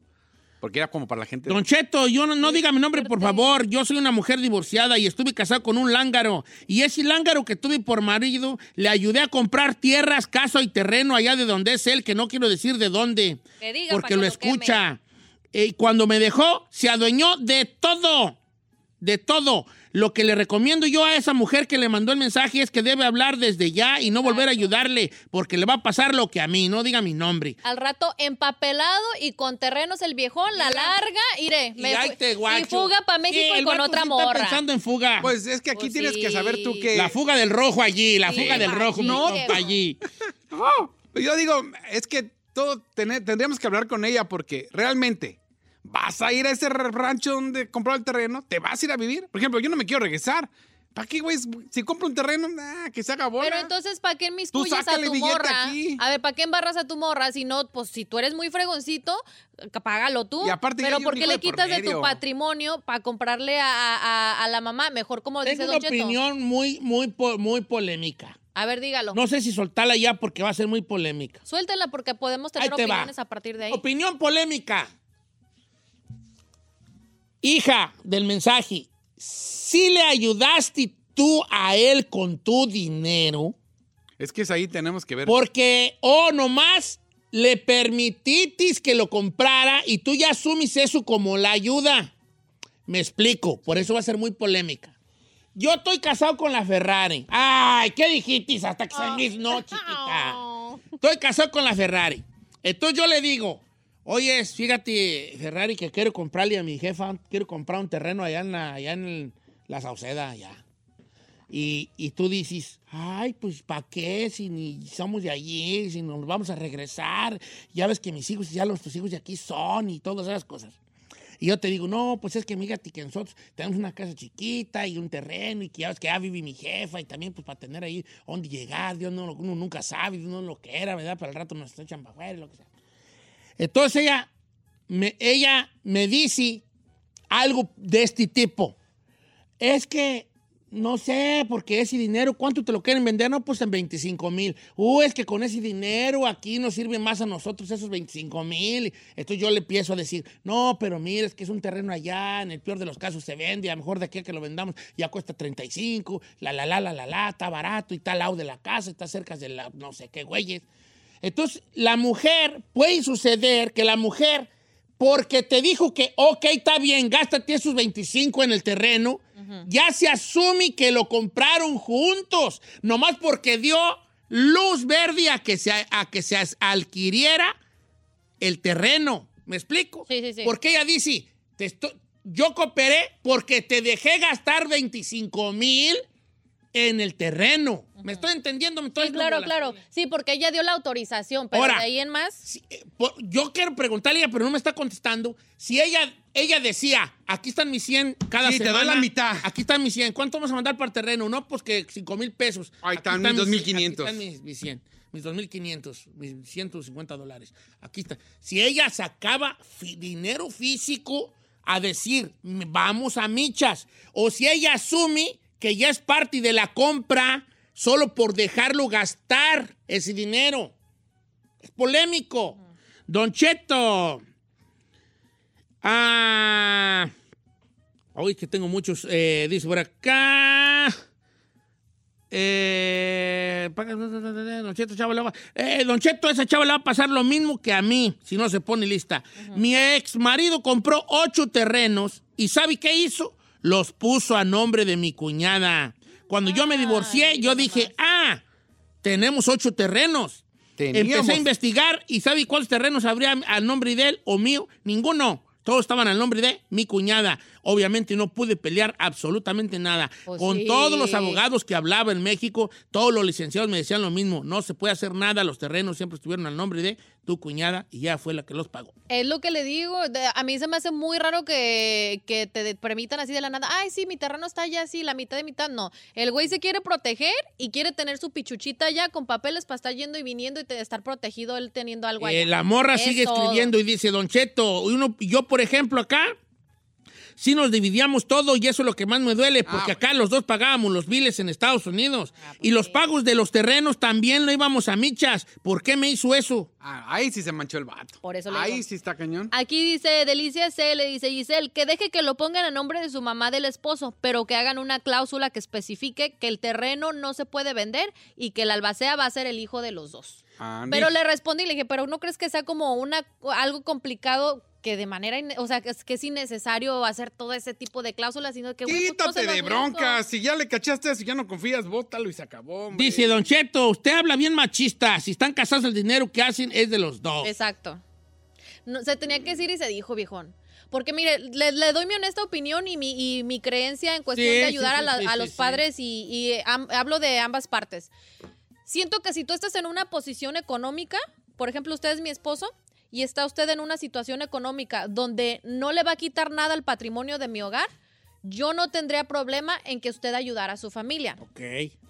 Porque era como para la gente. Don Cheto, yo no, no diga mi nombre, por favor. Yo soy una mujer divorciada y estuve casada con un lángaro. Y ese lángaro que tuve por marido, le ayudé a comprar tierras, casa y terreno allá de donde es él, que no quiero decir de dónde. Que diga porque que lo lo escucha. Y cuando me dejó, se adueñó de todo. De todo. Lo que le recomiendo yo a esa mujer que le mandó el mensaje es que debe hablar desde ya y no volver a ayudarle, porque le va a pasar lo que a mí, no diga mi nombre. Al rato empapelado y con terrenos el viejón, la larga, iré. Y me ahí fu- te guacho. y fuga para México Sí, y el con otra sí morra. Está pensando en fuga. Pues es que aquí Pues tienes que saber tú que. la fuga del rojo allí, la Sí, fuga del rojo, no, allí. No, yo digo, es que todo tener- tendríamos que hablar con ella porque realmente vas a ir a ese rancho donde compró el terreno, te vas a ir a vivir. Por ejemplo, yo no me quiero regresar. ¿Para qué, güey? Si compra un terreno, nah, que se haga bola. Pero entonces, ¿para qué Tú miscuyes a sácale tu billete morra? aquí. A ver, ¿para qué embarras a tu morra? Si no, pues si tú eres muy fregoncito, págalo tú. Y aparte Pero ¿por qué le quitas de tu patrimonio para comprarle a, a- a- a la mamá? Mejor como dice Don una Cheto. opinión muy, muy, muy polémica. A ver, dígalo. No sé si soltarla ya porque va a ser muy polémica. Suéltela porque podemos tener te va. opiniones a partir de ahí. Opinión polémica. Hija del mensaje, si le ayudaste tú a él con tu dinero, Es que es ahí tenemos que ver. porque o nomás le permititis que lo comprara y tú ya asumis eso como la ayuda. Me explico, por eso va a ser muy polémica. Yo estoy casado con la Ferrari. Ay, ¿qué dijiste? Hasta que se no, chiquita. Estoy casado con la Ferrari. Entonces yo le digo, oye, fíjate, Ferrari, que quiero comprarle a mi jefa, quiero comprar un terreno allá en la, allá en la Sauceda, allá. Y, y tú dices, ay, pues ¿para qué? Si ni somos de allí, si nos vamos a regresar. Ya ves que mis hijos, ya los tus hijos de aquí son y todas esas cosas. Y yo te digo, no, pues es que fíjate que nosotros tenemos una casa chiquita y un terreno y que ya ves que ya vive mi jefa y también pues para tener ahí dónde llegar, Dios no, uno nunca sabe, Dios no lo que era, ¿verdad? Para el rato nos echan para afuera y lo que sea. Entonces ella me, ella me dice algo de este tipo. Es que, no sé, porque ese dinero, ¿cuánto te lo quieren vender? No, pues en 25 mil. Uh, es que con ese dinero aquí nos sirve más a nosotros esos 25 mil. Entonces yo le empiezo a decir, no, pero mira, es que es un terreno allá, en el peor de los casos se vende, a lo mejor de aquí a que lo vendamos ya cuesta 35, la, la, la, la, la, la, está barato y está al lado de la casa, está cerca de la, no sé qué, güeyes. Entonces, la mujer, puede suceder que la mujer, porque te dijo que, ok, está bien, gástate esos 25 en el terreno, ya se asume que lo compraron juntos, nomás porque dio luz verde a que se, a que se adquiriera el terreno. ¿Me explico? Sí, sí, sí. Porque ella dice, te esto- yo cooperé porque te dejé gastar 25 mil en el terreno. ¿Me estoy entendiendo? ¿Me estoy Sí, claro, claro. Sí, porque ella dio la autorización, pero Ahora, de ahí en más. Sí, eh, por- yo quiero preguntarle a ella, pero no me está contestando. Si ella, ella decía, aquí están mis 100 cada Sí, te doy semana. la mitad. Aquí están mis 100. ¿Cuánto vamos a mandar para el terreno? No, pues que 5 mil pesos. Ahí Aquí están mis 2,500. Aquí están mis, mis 100. Mis 2.500, mis 150 dólares. Aquí está. Si ella sacaba fi- dinero físico a decir, "M- vamos a michas, o si ella asume que ya es parte de la compra solo por dejarlo gastar ese dinero. Es polémico. Don Cheto. Ah. Hoy que tengo muchos. eh, dice por acá. Eh, don Cheto, chava, va- eh, don Cheto, esa chava le va a pasar lo mismo que a mí, si no se pone lista. Mi ex marido compró ocho terrenos y ¿sabe qué hizo? Los puso a nombre de mi cuñada. Cuando yo me divorcié, yo dije, ah, tenemos ocho terrenos. Teníamos. Empecé a investigar y ¿sabe cuántos terrenos habría al nombre de él o mío? Ninguno. Todos estaban al nombre de mi cuñada. Obviamente no pude pelear absolutamente nada. Pues Con sí. todos los abogados que hablaba en México, todos los licenciados me decían lo mismo. No se puede hacer nada. Los terrenos siempre estuvieron al nombre de tu cuñada y ya fue la que los pagó. Es lo que le digo. a mí se me hace muy raro que, que te permitan así de la nada. Ay, sí, mi terreno está allá, sí, la mitad de mitad. No. El güey se quiere proteger y quiere tener su pichuchita allá con papeles para estar yendo y viniendo y te- estar protegido él teniendo algo allá. Eh, la morra sigue escribiendo y dice, Don Cheto, uno, yo por ejemplo acá, sí nos dividíamos todo y eso es lo que más me duele, porque acá los dos pagábamos los biles en Estados Unidos y los pagos de los terrenos también lo íbamos a michas. ¿Por qué me hizo eso? Ah, ahí sí se manchó el vato. Por eso le Ahí digo. sí está cañón. Aquí dice Delicia C, le dice Giselle, que deje que lo pongan a nombre de su mamá del esposo, pero que hagan una cláusula que especifique que el terreno no se puede vender y que el albacea va a ser el hijo de los dos. Pero le respondí y le dije, pero ¿no crees que sea como una algo complicado que de manera, o sea, que es, que es innecesario hacer todo ese tipo de cláusulas, sino que... pues, no se Quítate de broncas. Si ya le cachaste eso y ya no confías, bótalo y se acabó. hombre. Dice Don Cheto, usted habla bien machista. Si están casados, el dinero que hacen es de los dos. Exacto. No, se tenía que decir y se dijo, viejón. Porque mire, le, le doy mi honesta opinión y mi, y mi creencia en cuestión Sí, de sí, ayudar sí, a, la- sí, a sí, los sí. padres y, y, am- hablo de ambas partes. Siento que si tú estás en una posición económica, por ejemplo, usted es mi esposo y está usted en una situación económica donde no le va a quitar nada al patrimonio de mi hogar, yo no tendría problema en que usted ayudara a su familia. Ok.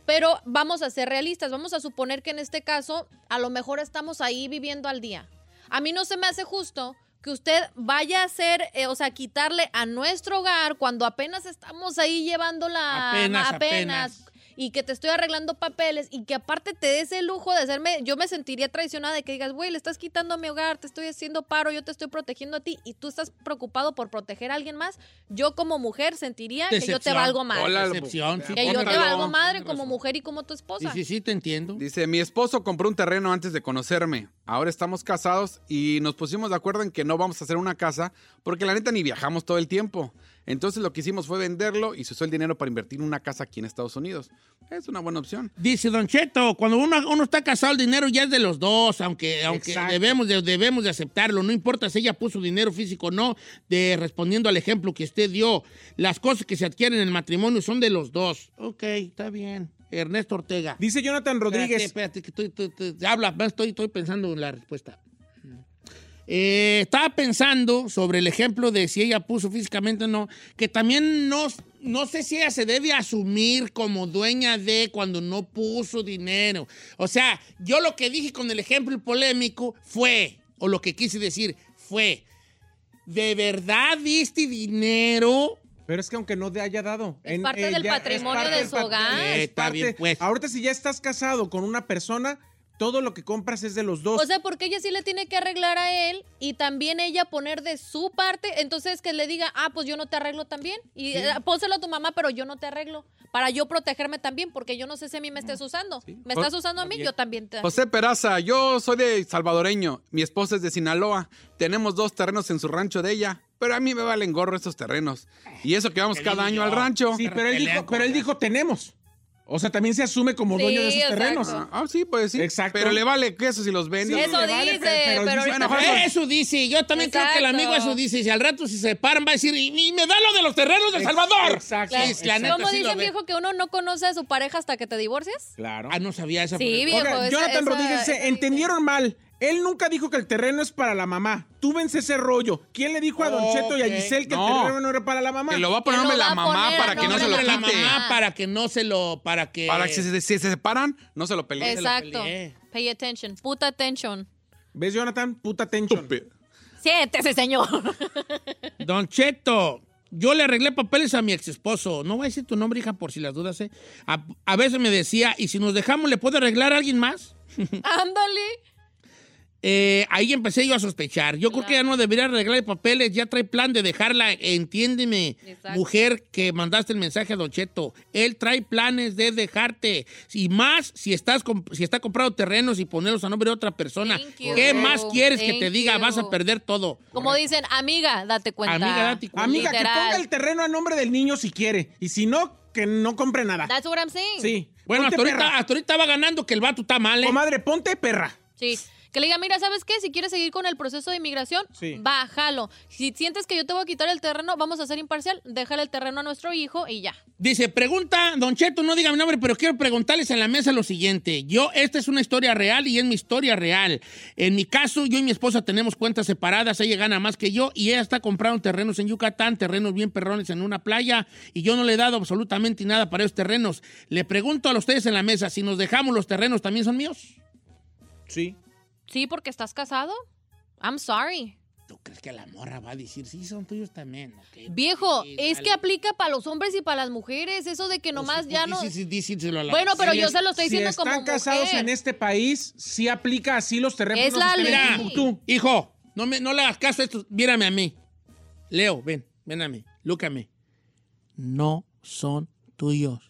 Pero vamos a ser realistas, vamos a suponer que en este caso a lo mejor estamos ahí viviendo al día. A mí no se me hace justo que usted vaya a hacer, eh, o sea, quitarle a nuestro hogar cuando apenas estamos ahí llevándola Apenas, apenas. Y que te estoy arreglando papeles y que aparte te des el lujo de hacerme, yo me sentiría traicionada de que digas, güey, le estás quitando a mi hogar, te estoy haciendo paro, yo te estoy protegiendo a ti y tú estás preocupado por proteger a alguien más. Yo como mujer sentiría que yo te valgo madre. Hola, Decepción, sí, Que yo te valgo madre como mujer y como tu Sí, esposa. sí, sí, te entiendo. Dice, mi esposo compró un terreno antes de conocerme. Ahora estamos casados y nos pusimos de acuerdo en que no vamos a hacer una casa porque la neta ni viajamos todo el tiempo. Entonces lo que hicimos fue venderlo y se usó el dinero para invertir en una casa aquí en Estados Unidos. Es una buena opción. Dice Don Cheto, cuando uno, uno está casado, el dinero ya es de los dos, aunque, aunque Exacto. debemos, de, debemos de aceptarlo. No importa si ella puso dinero físico o no, de, respondiendo al ejemplo que usted dio. Las cosas que se adquieren en el matrimonio son de los dos. Ok, está bien. Ernesto Ortega. Dice Jonathan Rodríguez. Espérate, espérate, que estoy, estoy- estoy- habla, estoy, estoy pensando en la respuesta. Eh, estaba pensando sobre el ejemplo de si ella puso físicamente o no, que también no, no sé si ella se debe asumir como dueña de cuando no puso dinero. O sea, yo lo que dije con el ejemplo polémico fue, o lo que quise decir fue, ¿de verdad diste dinero? Pero es que aunque no te haya dado. Es parte del patrimonio de del su hogar. Eh, está bien, pues. Ahorita si ya estás casado con una persona, todo lo que compras es de los dos. O sea, porque ella sí le tiene que arreglar a él y también ella poner de su parte. Entonces que le diga, ah, pues yo no te arreglo también. Y eh, pónselo a tu mamá, pero yo no te arreglo. Para yo protegerme también, porque yo no sé si a mí me estés usando. ¿Me estás usando a mí? Yo también te. José Peraza, yo soy de salvadoreño. Mi esposa es de Sinaloa. Tenemos dos terrenos en su rancho de ella. Pero a mí me valen gorro estos terrenos. Y eso que vamos cada año al rancho. sí, pero él, dijo, pero él dijo tenemos. O sea, también se asume como Sí, dueño de esos exacto. terrenos. Ah, sí, pues sí. Exacto. Pero le vale queso si los vende. Sí, Eso le vale, dice, pero- pero pero, dice, ahorita- bueno, Eso dice, yo también creo que el amigo eso dice, si al rato si se separan va a decir, y, y me da lo de los terrenos de Salvador. exacto, Sí, la neta ¿Cómo sí dice el viejo que uno no conoce a su pareja hasta que te divorcias? Claro. Ah, no sabía esa. Sí, pero- viejo. Esa- Jonathan esa- Rodríguez esa entendieron mal. Él nunca dijo que el terreno es para la mamá. Tú vence ese rollo. ¿Quién le dijo a Don Cheto y a. Giselle que No. el terreno no era para la mamá? Que lo va a poner Que lo nombre va la a mamá poner para que no se lo de la quite. mamá para que no se lo, para que... Para que si, se- si se separan, no se lo peleen. Exacto. peleé. Pay attention. Puta attention. ¿Ves, Jonathan? Puta atención. Siéntese, señor. Don Cheto, yo le arreglé papeles a mi ex esposo. No voy a decir tu nombre, hija, por si las dudas, ¿eh? A, a veces me decía, ¿y si nos dejamos, le puedo arreglar a alguien más? Ándale. Eh, ahí empecé yo a sospechar. Yo creo que ya no debería arreglar papeles, ya trae plan de dejarla. Entiéndeme, Exacto. mujer que mandaste el mensaje a Don Cheto. Él trae planes de dejarte. Y más si estás comp- si está comprando terrenos y ponerlos a nombre de otra persona. ¿Qué más quieres que te diga? you. Vas a perder todo. Como dicen, amiga, date cuenta. Amiga, date cuenta. Amiga, que ponga el terreno a nombre del niño si quiere. Y si no, que no compre nada. That's what I'm saying. Sí. Bueno, Ponte hasta ahorita, hasta ahorita va ganando que el vato está mal, ¿eh? Comadre, ponte perra. Sí. Que le diga, mira, ¿sabes qué? Si quieres seguir con el proceso de inmigración, Sí. bájalo. Si sientes que yo te voy a quitar el terreno, vamos a ser imparcial, déjale el terreno a nuestro hijo y ya. Dice, pregunta, Don Cheto, no diga mi nombre, pero quiero preguntarles en la mesa lo siguiente. Yo, esta es una historia real y es mi historia real. En mi caso, yo y mi esposa tenemos cuentas separadas, ella gana más que yo y ella está comprando terrenos en Yucatán, terrenos bien perrones en una playa y yo no le he dado absolutamente nada para esos terrenos. Le pregunto a ustedes en la mesa, si nos dejamos los terrenos, ¿también son míos? Sí. Sí, porque estás casado. I'm sorry. ¿Tú crees que la morra va a decir, sí, son tuyos también? ok? Viejo, Sí, es que aplica para los hombres y para las mujeres. Eso de que nomás Pues, ya pues, no. díselo a la- Bueno, pero yo es- se lo estoy si diciendo están como casados mujer. en este país, sí aplica así los terrenos. Es la ley. Timbuktu. Hijo, no, me, no le hagas caso a esto. Mírame a mí. Leo, ven, ven a mí. Lúcame. No son tuyos.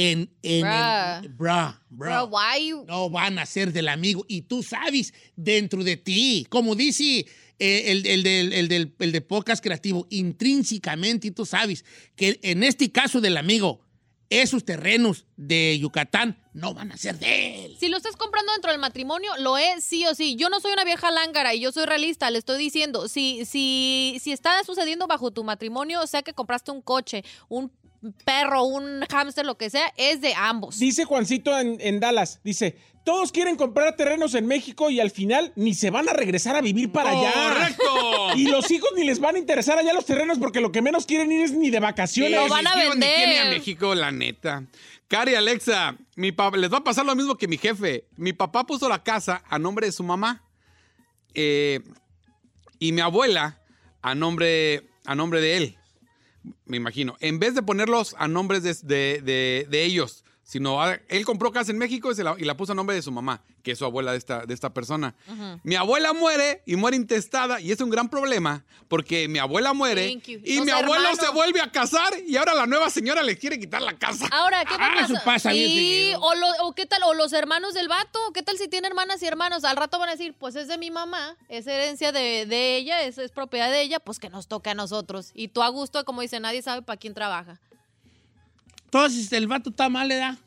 En, en Bruh. el- bra. Bro, why you- No van a ser del amigo. Y tú sabes dentro de ti, como dice eh, el, el del, el del- el de podcast creativo, intrínsecamente, y tú sabes que en este caso del amigo, esos terrenos de Yucatán no van a ser de él. Si lo estás comprando dentro del matrimonio, lo es sí o sí. Yo no soy una vieja lángara y yo soy realista, le estoy diciendo, si, si, si está sucediendo bajo tu matrimonio, o sea que compraste un coche, un perro, un hámster, lo que sea, es de ambos. Dice Juancito en, en Dallas, dice, todos quieren comprar terrenos en México y al final ni se van a regresar a vivir para allá. ¡Correcto! Y los hijos ni les van a interesar allá los terrenos porque lo que menos quieren ir es ni de vacaciones. Lo van a vender. ni a México, la neta. Cari, Alexa, mi papá, les va a pasar lo mismo que mi jefe. Mi papá puso la casa a nombre de su mamá eh, y mi abuela a nombre, a nombre de él. Me imagino. En vez de ponerlos a nombres de, de- de- ellos, sino a- él compró casa en México y, se la, y la puso a nombre de su mamá, que es su abuela de esta, de esta persona. Mi abuela muere y muere intestada y es un gran problema porque mi abuela muere y Los mi abuelo hermanos. se vuelve a casar y ahora la nueva señora le quiere quitar la casa. Ahora, ¿qué va a Ah, eso pasa Sí, o, lo- o qué tal, o los hermanos del vato, ¿qué tal si tiene hermanas y hermanos? Al rato van a decir, pues es de mi mamá, es herencia de, de ella, es, es propiedad de ella, pues que nos toque a nosotros. Y tú a gusto, como dice, nadie sabe para quién trabaja. Entonces, el vato está mal, ¿le da?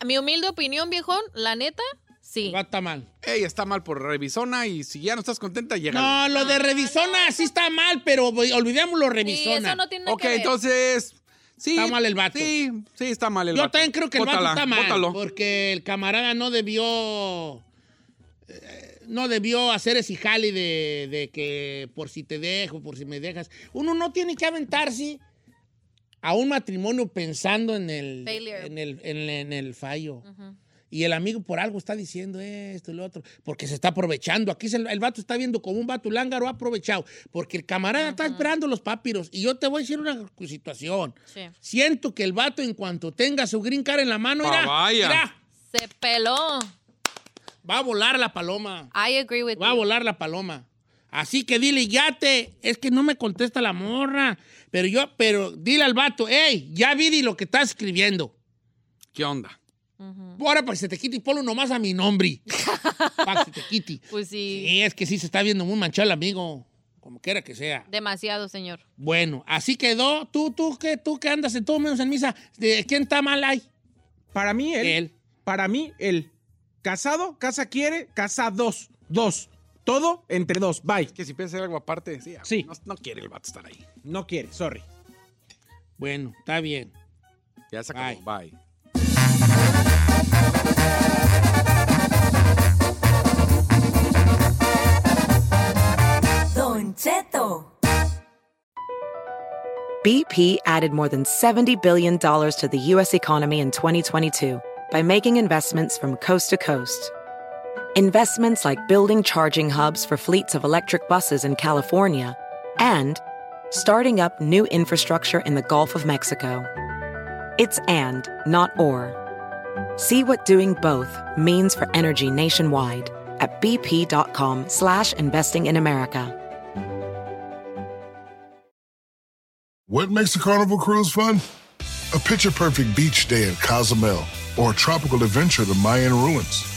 A mi humilde opinión, viejón, la neta, sí. El vato está mal. Ey, está mal por revisona y si ya no estás contenta, llega. No, lo de revisona sí está mal, pero olvidémoslo Sí, revisona. eso no tiene nada Ok, que ver. entonces. Sí, Está mal el vato. Sí, sí, está mal el Yo vato. también creo que el vato está mal. bótalo. Porque el camarada no debió. eh, No debió hacer ese jale de, de que por si te dejo, por si me dejas. Uno no tiene que aventarse a un matrimonio pensando en el, en el, en, en el fallo. Y el amigo por algo está diciendo esto y lo otro, porque se está aprovechando. Aquí se- el vato está viendo como un vato lángaro aprovechado, porque el camarada está esperando los papiros. Y yo te voy a decir una situación. Sí. Siento que el vato, en cuanto tenga su green card en la mano, mira, vaya. mira, Se peló. va a volar la paloma. I agree with Va a you. volar la paloma. Así que dile, ya te. Es que no me contesta la morra. Pero yo, pero dile al vato, hey, ya vi di lo que estás escribiendo. ¿Qué onda? Ahora para que se te quite y ponlo nomás a mi nombre. para que se te quite. Pues sí, Sí, es que sí se está viendo muy manchado el amigo. Como quiera que sea. demasiado, señor. Bueno, así quedó. Tú, tú, que tú que andas en todo menos en misa. ¿De quién está mal ahí? Para mí, él. Él. Para mí, él. Casado, casa quiere, casa dos. Dos. Todo entre dos. Bye. Que si piensa hacer algo aparte, sí. Sí. No, no quiere el vato estar ahí. No quiere, sorry. Bueno, está bien. Ya se acabó. Bye. Don Cheto. BP added more than $70 billion to the U.S. economy in 2022 by making investments from coast to coast. Investments like building charging hubs for fleets of electric buses in California and starting up new infrastructure in the Gulf of Mexico. It's and, not or. See what doing both means for energy nationwide at bp.com slash investing in America. What makes a carnival cruise fun? A picture perfect beach day in Cozumel or a tropical adventure to the Mayan ruins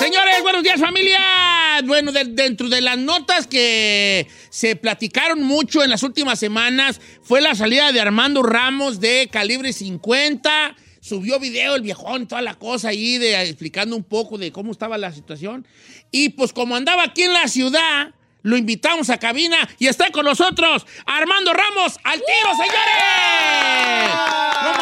Señores, buenos días familia. Bueno, de- dentro de las notas que se platicaron mucho en las últimas semanas fue la salida de Armando Ramos de Calibre 50. Subió video el viejón, toda la cosa ahí, de, explicando un poco de cómo estaba la situación. Y pues como andaba aquí en la ciudad, lo invitamos a cabina y está con nosotros Armando Ramos al tiro, señores. No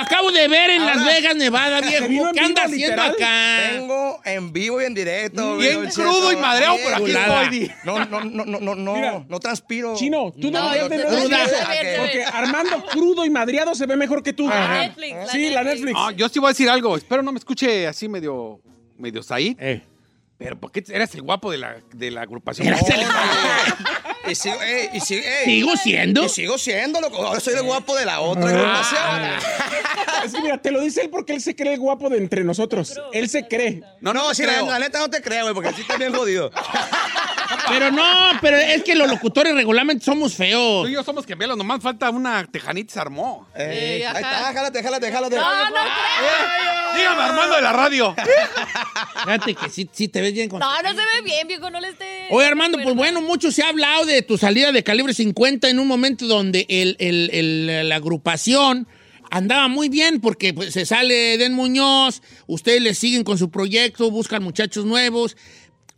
acabo de ver en Las Vegas, Nevada, viejo. ¿Qué anda haciendo acá? Vengo en vivo y en directo. Bien crudo Cheto. y madreado, pero aquí estoy. No, no, no, no, no, no, no transpiro. Chino, tú No, deberías no de te no Porque. Armando crudo y madriado se ve mejor que tú. La Netflix, la Sí, la Netflix. No, yo sí voy a decir algo. Espero no me escuche así medio, medio Said. Eh. Pero ¿por qué eres el guapo de la, de la agrupación? Eras el- Y sigo, ey, y sigo, ey. ¿Sigo siendo? Y sigo siendo, loco. Ahora soy el guapo de la otra agrupación. Es que mira, te lo dice él porque él se cree el guapo de entre nosotros. Él se cree. No, no, sí, la, la neta no te creo, güey, porque así está bien jodido. Pero no, pero es que los locutores regularmente somos feos. Tú y yo somos gemelos, nomás falta una tejanita se armó. Eh, Sí, ahí está, jálate, jálate, jálate. No, no creo. Dígame, Armando de la radio. Fíjate que sí, sí te ves bien con... No, no se ve bien, viejo, no le esté. Oye, Armando, pues bueno, mucho se ha hablado de tu salida de calibre 50 en un momento donde el- el- el- la agrupación andaba muy bien porque pues, se sale Den Muñoz, ustedes le siguen con su proyecto, buscan muchachos nuevos,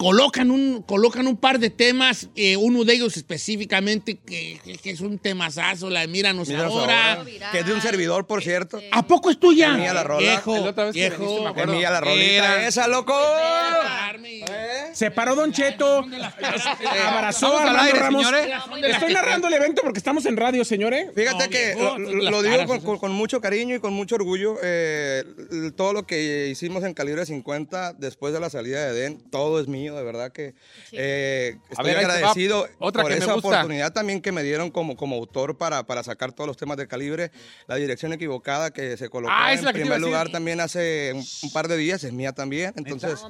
colocan un, colocan un par de temas, eh, uno de ellos específicamente que, que- que es un temazazo, la de Míranos, Míranos ahora. ahora, que es de un servidor, por cierto. ¿A poco es tuya? Mía la rola. Viejo, Es la otra vez que viejo. viniste, me acuerdo. Es mía la rolita esa, loco. Se paró Don Cheto, abrazó Vamos a al Armando aire, Ramos. señores. Estoy narrando el evento porque estamos en radio, señores. Fíjate que lo, lo digo con, con- con mucho cariño y con mucho orgullo. eh, todo lo que hicimos en calibre 50 después de la salida de Den, todo es mío, de verdad que eh, estoy ver, agradecido Otra por que esa oportunidad también que me dieron como, como autor para, para sacar todos los temas de calibre. La dirección equivocada que se colocó Ah, en primer lugar también hace un, un par de días, es mía también. Entonces, No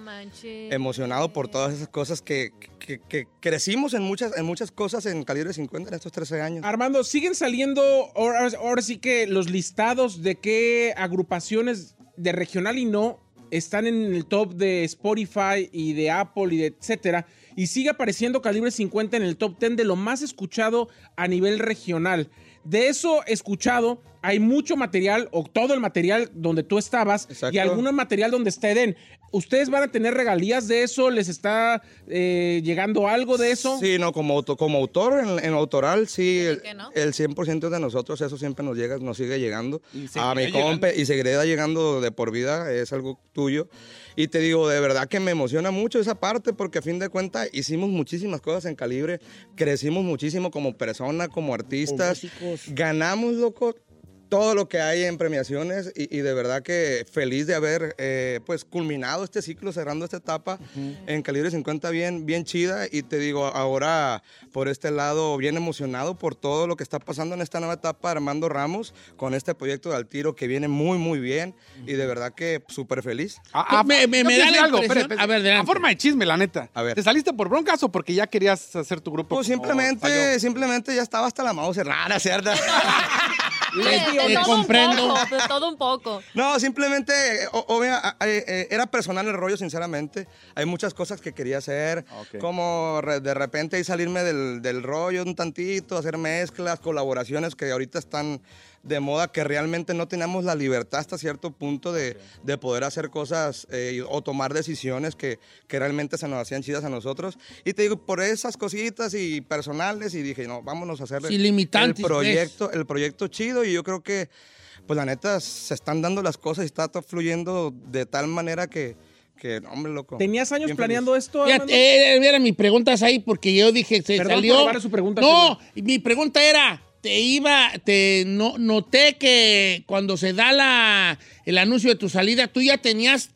emocionado por todas esas cosas que, que- que crecimos en muchas, en muchas cosas en calibre 50 en estos 13 años. Armando, siguen saliendo ahora, ahora sí que los listados de qué agrupaciones de regional y no están en el top de Spotify y de Apple y de etcétera. Y sigue apareciendo Calibre 50 en el top 10 de lo más escuchado a nivel regional. De eso escuchado, hay mucho material, o todo el material donde tú estabas, Exacto. y algún material donde está Eden. ¿Ustedes van a tener regalías de eso? ¿Les está eh, llegando algo de eso? Sí, no, como, auto- como autor, en, en autoral, sí, el, no? el 100% de nosotros, eso siempre nos llega, nos sigue llegando. A mi compa, y seguirá llegando de por vida, es algo tuyo. Y te digo, de verdad que me emociona mucho esa parte, porque a fin de cuentas hicimos muchísimas cosas en Calibre, crecimos muchísimo como persona, como artistas, ganamos, loco, todo lo que hay en premiaciones y, y de verdad que feliz de haber eh, pues culminado este ciclo, cerrando esta etapa en calibre 50 bien, bien chida y te digo ahora por este lado bien emocionado por todo lo que está pasando en esta nueva etapa Armando Ramos con este proyecto de Altiro que viene muy muy bien y de verdad que súper feliz. Ah, ah, Me- me- me da algo, espérate, espérate. A ver, adelante. A forma de chisme, la neta. A ver. ¿Te saliste por broncas o porque ya querías hacer tu grupo? Pues simplemente, simplemente ya estaba hasta la mouse rara, ¿cierto? Todo comprendo. un poco, de todo un poco. No, simplemente, o- obvia- a- a- eh, era personal el rollo, sinceramente. Hay muchas cosas que quería hacer, Ok. como de repente salirme del, del rollo un tantito, hacer mezclas, colaboraciones que ahorita están de moda, que realmente no teníamos la libertad hasta cierto punto de, de poder hacer cosas eh, o tomar decisiones que, que realmente se nos hacían chidas a nosotros. Y te digo, por esas cositas y personales, y dije, no, vámonos a hacer el proyecto, el proyecto chido, y yo creo que pues la neta se están dando las cosas y está todo fluyendo de tal manera que, que no, hombre, loco. ¿Tenías años Bien planeando esto, Fíjate, Armando? eh, era mi pregunta ahí porque yo dije, se Perdón salió. robarle su pregunta, no, mi pregunta era, te iba, te no, noté que cuando se da la, el anuncio de tu salida, tú ya tenías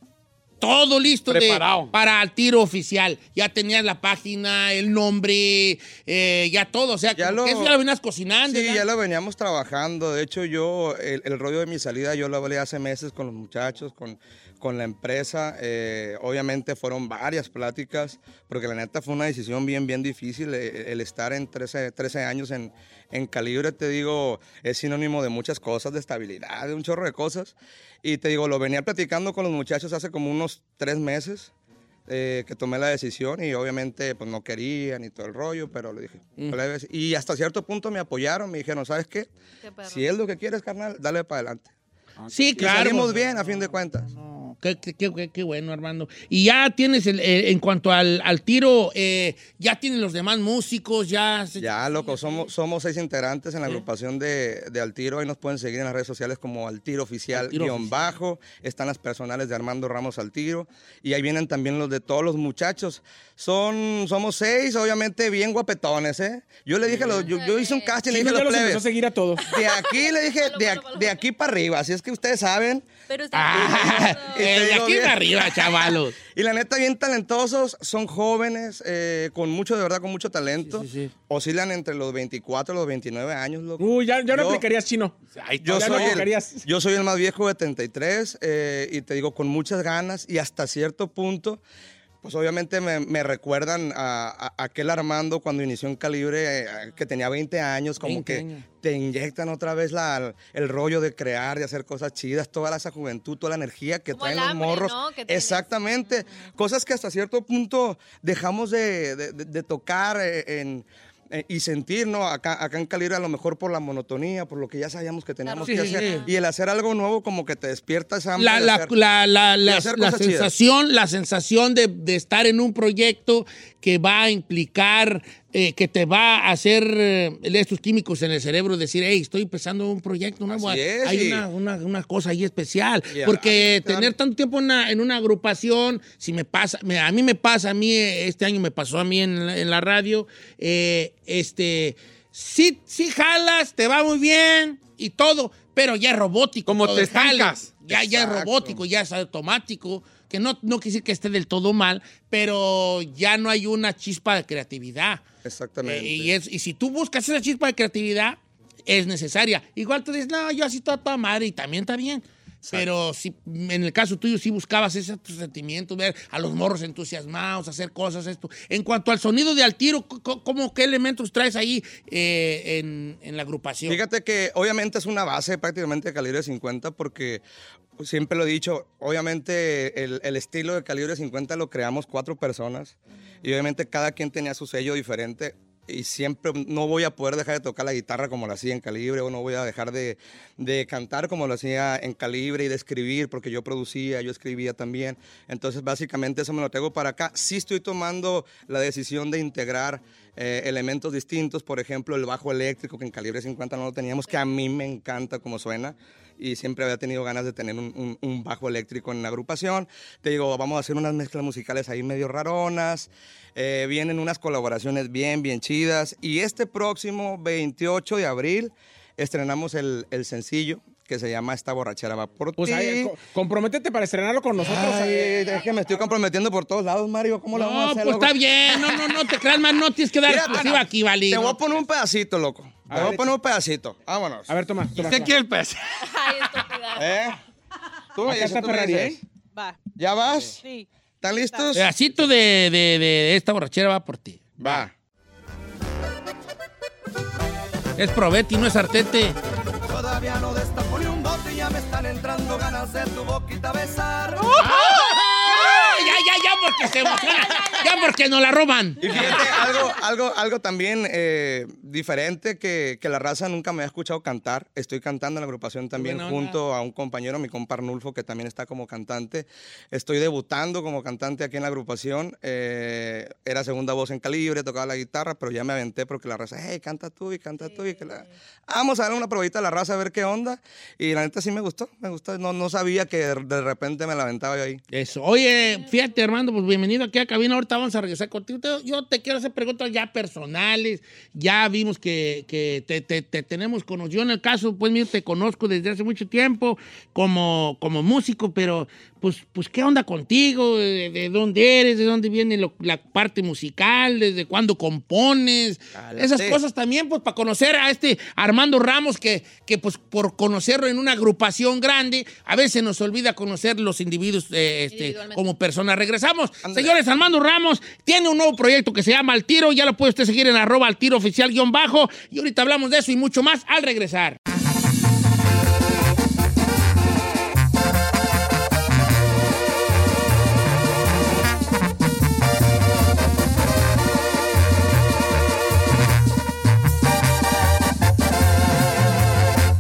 todo listo de- para el tiro oficial. Ya tenías la página, el nombre, eh, ya todo. O sea, Ya lo- eso ya lo venías cocinando. Sí, ¿verdad? ya lo veníamos trabajando. De hecho, yo, el, el rollo de mi salida, yo lo hablé hace meses con los muchachos, con, con la empresa. Eh, obviamente fueron varias pláticas, porque la neta fue una decisión bien, bien difícil. eh, El, estar en 13, 13 años en, en calibre, te digo, es sinónimo de muchas cosas, de estabilidad, de un chorro de cosas. Y te digo, lo venía platicando con los muchachos hace como unos tres meses. eh, que tomé la decisión y obviamente pues no querían y todo el rollo, pero le dije, "Plebes", y hasta cierto punto me apoyaron, me dijeron, ¿sabes qué? Si es lo que quieres, carnal, dale para adelante. Sí, Y claro. salimos bien, a fin de cuentas. No, qué, qué- qué- qué- qué bueno, Armando. Y ya tienes, el, eh, en cuanto al, al tiro, eh, ya tienen los demás músicos, ya... se- Ya, loco, somos, somos seis integrantes en la agrupación de, de Altiro. Ahí nos pueden seguir en las redes sociales como Altiro Oficial Altiro guion Oficial. bajo. Están las personales de Armando Ramos Altiro. Y ahí vienen también los de todos los muchachos. Son, somos seis, obviamente bien guapetones, ¿eh? Yo le dije, a los- yo, yo hice un casting, le Chino dije a ya los los empezó a seguir a todos. De aquí le dije, de, aquí para arriba. Así es que ustedes saben. Pero está Ah, de aquí bien. arriba, chavalos. Y la neta, bien talentosos, son jóvenes, eh, con mucho, de verdad, con mucho talento. Sí, sí, sí. Oscilan entre los 24 y los 29 años, loco. Uy, ya, ya no Yo- aplicarías chino. No el, yo soy el más viejo de 33 eh, y te digo con muchas ganas y hasta cierto punto, pues obviamente me, me recuerdan a, a- a aquel Armando cuando inició en Calibre, eh, que tenía 20 años, como 20 que años. te inyectan otra vez la, el rollo de crear, de hacer cosas chidas, toda esa juventud, toda la energía que Como traen los hambre, morros. Exactamente. Cosas que hasta cierto punto dejamos de, de- de- de tocar eh, en- eh, y sentir, ¿no? Acá, acá en Calibre a lo mejor por la monotonía, por lo que ya sabíamos que teníamos que sí, hacer. sí. Y el hacer algo nuevo como que te despierta esa la, de la, hacer- la, la, la- la chidas. sensación, la sensación de, de estar en un proyecto que va a implicar, eh, que te va a hacer eh, estos químicos en el cerebro, decir, hey, estoy empezando un proyecto. Así es, Hay una, una- una cosa ahí especial. Porque claro. tener tanto tiempo en una, en una agrupación, si me pasa, me- a mí me pasa, a mí eh, este año me pasó a mí en la, en la radio, eh, este, sí, sí jalas, te va muy bien y todo, pero ya es robótico. Como te estancas. Ya, ya es robótico, ya es automático, que no, no decir que esté del todo mal, pero ya no hay una chispa de creatividad. Exactamente. Eh, y, es, y si tú buscas esa chispa de creatividad, es necesaria. Igual tú dices, no, yo así toda, toda madre y también está bien. Pero si en el caso tuyo sí buscabas ese sentimiento, ver a los morros entusiasmados, hacer cosas, esto. En cuanto al sonido de al tiro, ¿cómo, ¿qué elementos traes ahí eh, en, en la agrupación? Fíjate que obviamente es una base prácticamente de calibre 50 porque siempre lo he dicho, obviamente el, el estilo de calibre 50 lo creamos cuatro personas y obviamente cada quien tenía su sello diferente y siempre no voy a poder dejar de tocar la guitarra como lo hacía en calibre o no voy a dejar de, de cantar como lo hacía en calibre y de escribir porque yo producía, yo escribía también. Entonces básicamente eso me lo tengo para acá. Sí estoy tomando la decisión de integrar eh, elementos distintos, por ejemplo el bajo eléctrico que en calibre 50 no lo teníamos, que a mí me encanta como suena y siempre había tenido ganas de tener un, un- un bajo eléctrico en la agrupación. Te digo, vamos a hacer unas mezclas musicales ahí medio raronas, eh, vienen unas colaboraciones bien, bien chidas y este próximo 28 de abril estrenamos el, el sencillo que se llama Esta borrachera va por Pues ti. ahí, comprométete para estrenarlo con nosotros. Ay, eh. es que me estoy comprometiendo por todos lados, Mario. ¿Cómo lo vamos a No, hacer? pues loco? está bien. No, no, no te creas más, no tienes que dar exclusiva aquí, Vali. Te no. voy a poner un pedacito, loco. Te A voy ver, a poner un pedacito. Vámonos. A ver, toma. toma ¿Usted toma. quiere el pez? Ay, estúpida. ¿Eh? Tú Acá dices, está me Ferrari. ¿eh? Va. ¿Ya vas? Sí. ¿Están listos? Pedacito de, de, de esta borrachera va por ti. Va. Es Provetti, no es Artete. Todavía no destapo ni un bote y ya me están entrando ganas de tu boquita besar. ¡Ah! Ya, ya, ya, porque se emociona. Ya, porque nos la roban. Y fíjate, algo, algo, algo también eh, diferente que, que la raza nunca me ha escuchado cantar. Estoy cantando en la agrupación también buena onda. junto a un compañero, mi compa Arnulfo, que también está como cantante. Estoy debutando como cantante aquí en la agrupación. Eh, era segunda voz en calibre, tocaba la guitarra, pero ya me aventé porque la raza, hey, canta tú y canta tú. Y que la... Vamos a darle una probita a la raza a ver qué onda. Y la neta sí me gustó, me gustó. No, no sabía que de, de repente me la aventaba yo ahí. Eso. Oye, fíjate, Armando, pues bienvenido aquí a cabina. Ahorita vamos a regresar contigo. Yo te quiero hacer preguntas ya personales. Ya vimos que, que te, te- te tenemos conocido. Yo en el caso, pues mío, te conozco desde hace mucho tiempo como, como músico, pero pues, pues, ¿qué onda contigo? ¿De, de dónde eres? ¿De dónde viene lo- la parte musical? ¿Desde cuándo compones? Esas cosas también, pues, para conocer a este Armando Ramos, que, que pues, por conocerlo en una agrupación grande, a veces nos olvida conocer los individuos eh, este, como personas. Regresamos. Señores, Armando Ramos tiene un nuevo proyecto que se llama Al Tiro. Ya lo puede usted seguir en arroba al tiro oficial guion bajo. Y ahorita hablamos de eso y mucho más al regresar.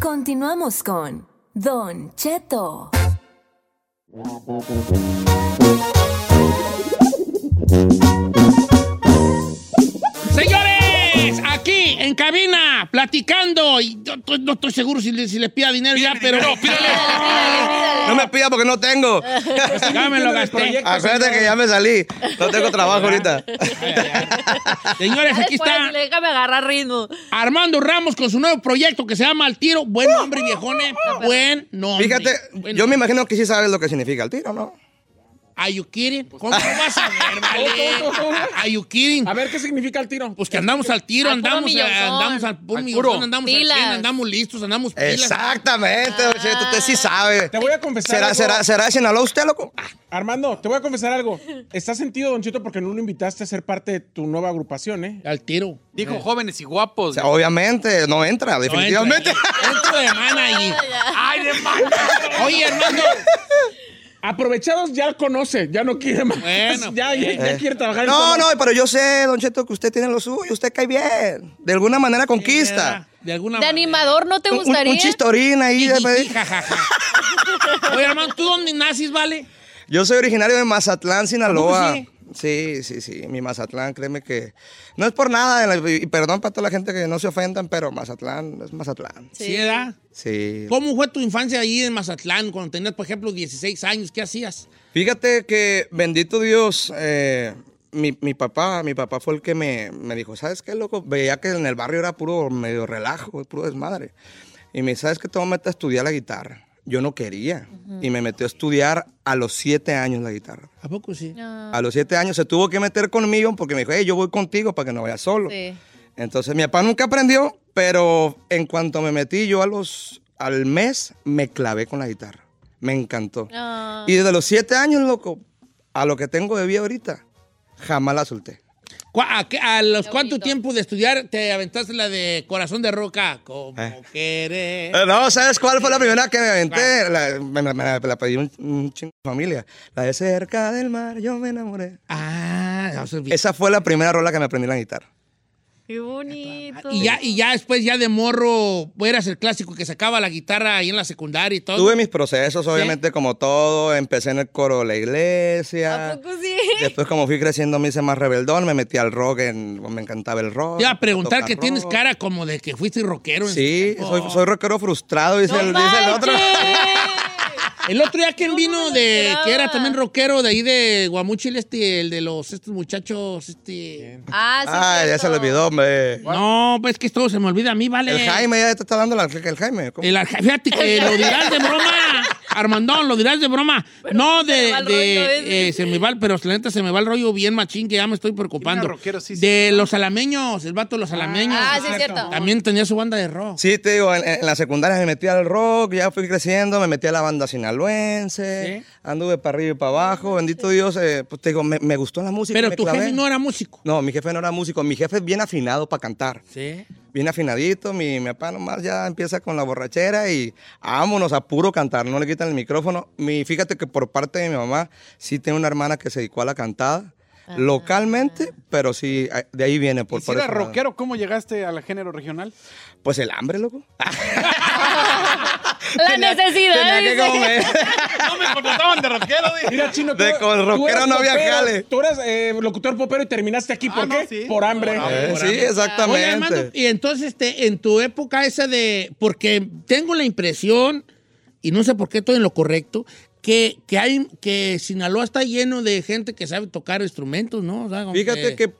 Continuamos con Don Cheto. Señores, cabina, platicando. Y yo to- no estoy seguro si le, si le pida dinero ya, pero. No me pida porque no tengo. Ya me lo gasté. Acuérdate que ya me salí. No tengo trabajo ahorita. Señores, aquí Después, está déjame agarrar ritmo. Armando Ramos con su nuevo proyecto que se llama Al Tiro. Buen nombre, viejones. Buen nombre. Fíjate, Buen yo me imagino que sí sabes lo que significa el tiro, ¿no? Are you kidding? ¿Cómo vas a ver, vale? Are you kidding? A ver, ¿qué significa el tiro? Pues que andamos al tiro, Al andamos, eh, millonzón. andamos al puro Al andamos al Pilas. 100, andamos listos, andamos pilas. Exactamente, Don Cheto, usted sí sabe. Te voy a confesar ¿Será, algo. será, ¿Será de Sinaloa usted, loco? Armando, te voy a confesar algo. Estás sentido, Don Cheto, porque no lo invitaste a ser parte de tu nueva agrupación, ¿eh? Al tiro. Dijo jóvenes y guapos. O sea, obviamente, no entra, definitivamente. Dentro de mana ahí. ¡Ay, de mano! Oye, Armando. Aprovechados ya conoce, ya no quiere más. Bueno, ya, ya, ya Eh. quiere trabajar en No, no, pero yo sé, Don Cheto, que usted tiene lo suyo, usted cae bien. De alguna manera conquista. De alguna De manera. animador, ¿no te Un- un, gustaría? un chistorín ahí. de-. Oye, Armando, ¿tú dónde naces, vale? Yo soy originario de Mazatlán, Sinaloa. ¿A poco Sí, sí, sí, mi Mazatlán, créeme que no es por nada, y perdón para toda la gente que no se ofendan, pero Mazatlán es Mazatlán. Sí, ¿verdad? Sí. ¿Cómo fue tu infancia ahí en Mazatlán cuando tenías, por ejemplo, 16 años? ¿Qué hacías? Fíjate que, bendito Dios, eh, mi, mi papá, mi papá fue el que me, me dijo, ¿sabes qué, loco? Veía que en el barrio era puro medio relajo, puro desmadre. Y me dice, ¿sabes qué? Te voy a meter a estudiar la guitarra. Yo no quería. Y me metió a estudiar a los siete años la guitarra. ¿A poco sí? A los siete años se tuvo que meter conmigo porque me dijo, hey, yo voy contigo para que no vayas solo. Sí. Entonces mi papá nunca aprendió, pero en cuanto me metí yo a los, al mes, me clavé con la guitarra. Me encantó. Ah. Y desde los siete años, loco, a lo que tengo de vida ahorita, jamás la solté. ¿Cu- ¿A, qué- a los cuánto tiempo de estudiar te aventaste la de Corazón de Roca? Como Eh. querer. Eh, No, ¿sabes cuál fue la primera que me aventé? La, me, me- me la pedí un, un chingo de familia. La de cerca del mar, yo me enamoré. Ah, eso es bien. Esa fue la primera rola que me aprendí en la guitarra. Qué bonito. Y ya, y ya después, ya de morro, eras el clásico que sacaba la guitarra ahí en la secundaria y todo. Tuve mis procesos, obviamente, como todo. Empecé en el coro de la iglesia. ¿A poco sí? Después, como fui creciendo, me hice más rebeldón. Me metí al rock, en- me encantaba el rock. Te iba a preguntar que tienes cara como de que fuiste rockero. en Sí, soy rockero frustrado, dice, ¡No el, dice el otro. El otro día, ¿quién no vino de esperaba. que era también rockero de ahí de Guamuchil, este, el de los estos muchachos, este. Ah, sí. Ay, ya se le cierto. olvidó, hombre. No, pues que todo se me olvida a mí, vale. El Jaime, ya te está dando la, el Jaime. ¿cómo? El arja- fíjate que lo dirás de broma, Armandón, lo dirás de broma. no se me de, va el de- rollo ese. eh, se me va, el- pero la neta se me va el rollo bien machín que ya me estoy preocupando. Tiene una rockero, sí, sí. de los alameños, el vato de los alameños. Ah, sí, es cierto. También tenía su banda de rock. Sí, te digo, en, en la secundaria me metí al rock, ya fui creciendo, me metí a la banda sinaloense, Sí. anduve para arriba y para abajo, bendito Dios, eh, pues te digo, me, me gustó la música. Pero tu clavé. jefe no era músico. No, mi jefe no era músico, mi jefe es bien afinado para cantar. Sí. Bien afinadito, mi, mi papá nomás ya empieza con la borrachera y vámonos a puro cantar, no le quitan el micrófono. Mi, fíjate que por parte de mi mamá sí tengo una hermana que se dedicó a la cantada, localmente, pero sí, de ahí viene por, ¿Y si por lado. rockero, cómo llegaste al género regional? Pues el hambre, loco. La Tenía- necesidad. tenía que comer. No me contrataban de rockero, Mira, Chino, De tú- con rockero no había jale. Tú eras eh, locutor popero y terminaste aquí. ¿Por Ah, no, qué? sí. Por hambre. Eh, por sí, hambre. exactamente. Oye, Armando, y entonces este, en tu época esa de. Porque tengo la impresión, y no sé por qué estoy en lo correcto, que, que hay que Sinaloa está lleno de gente que sabe tocar instrumentos, ¿no? O sea, como Fíjate que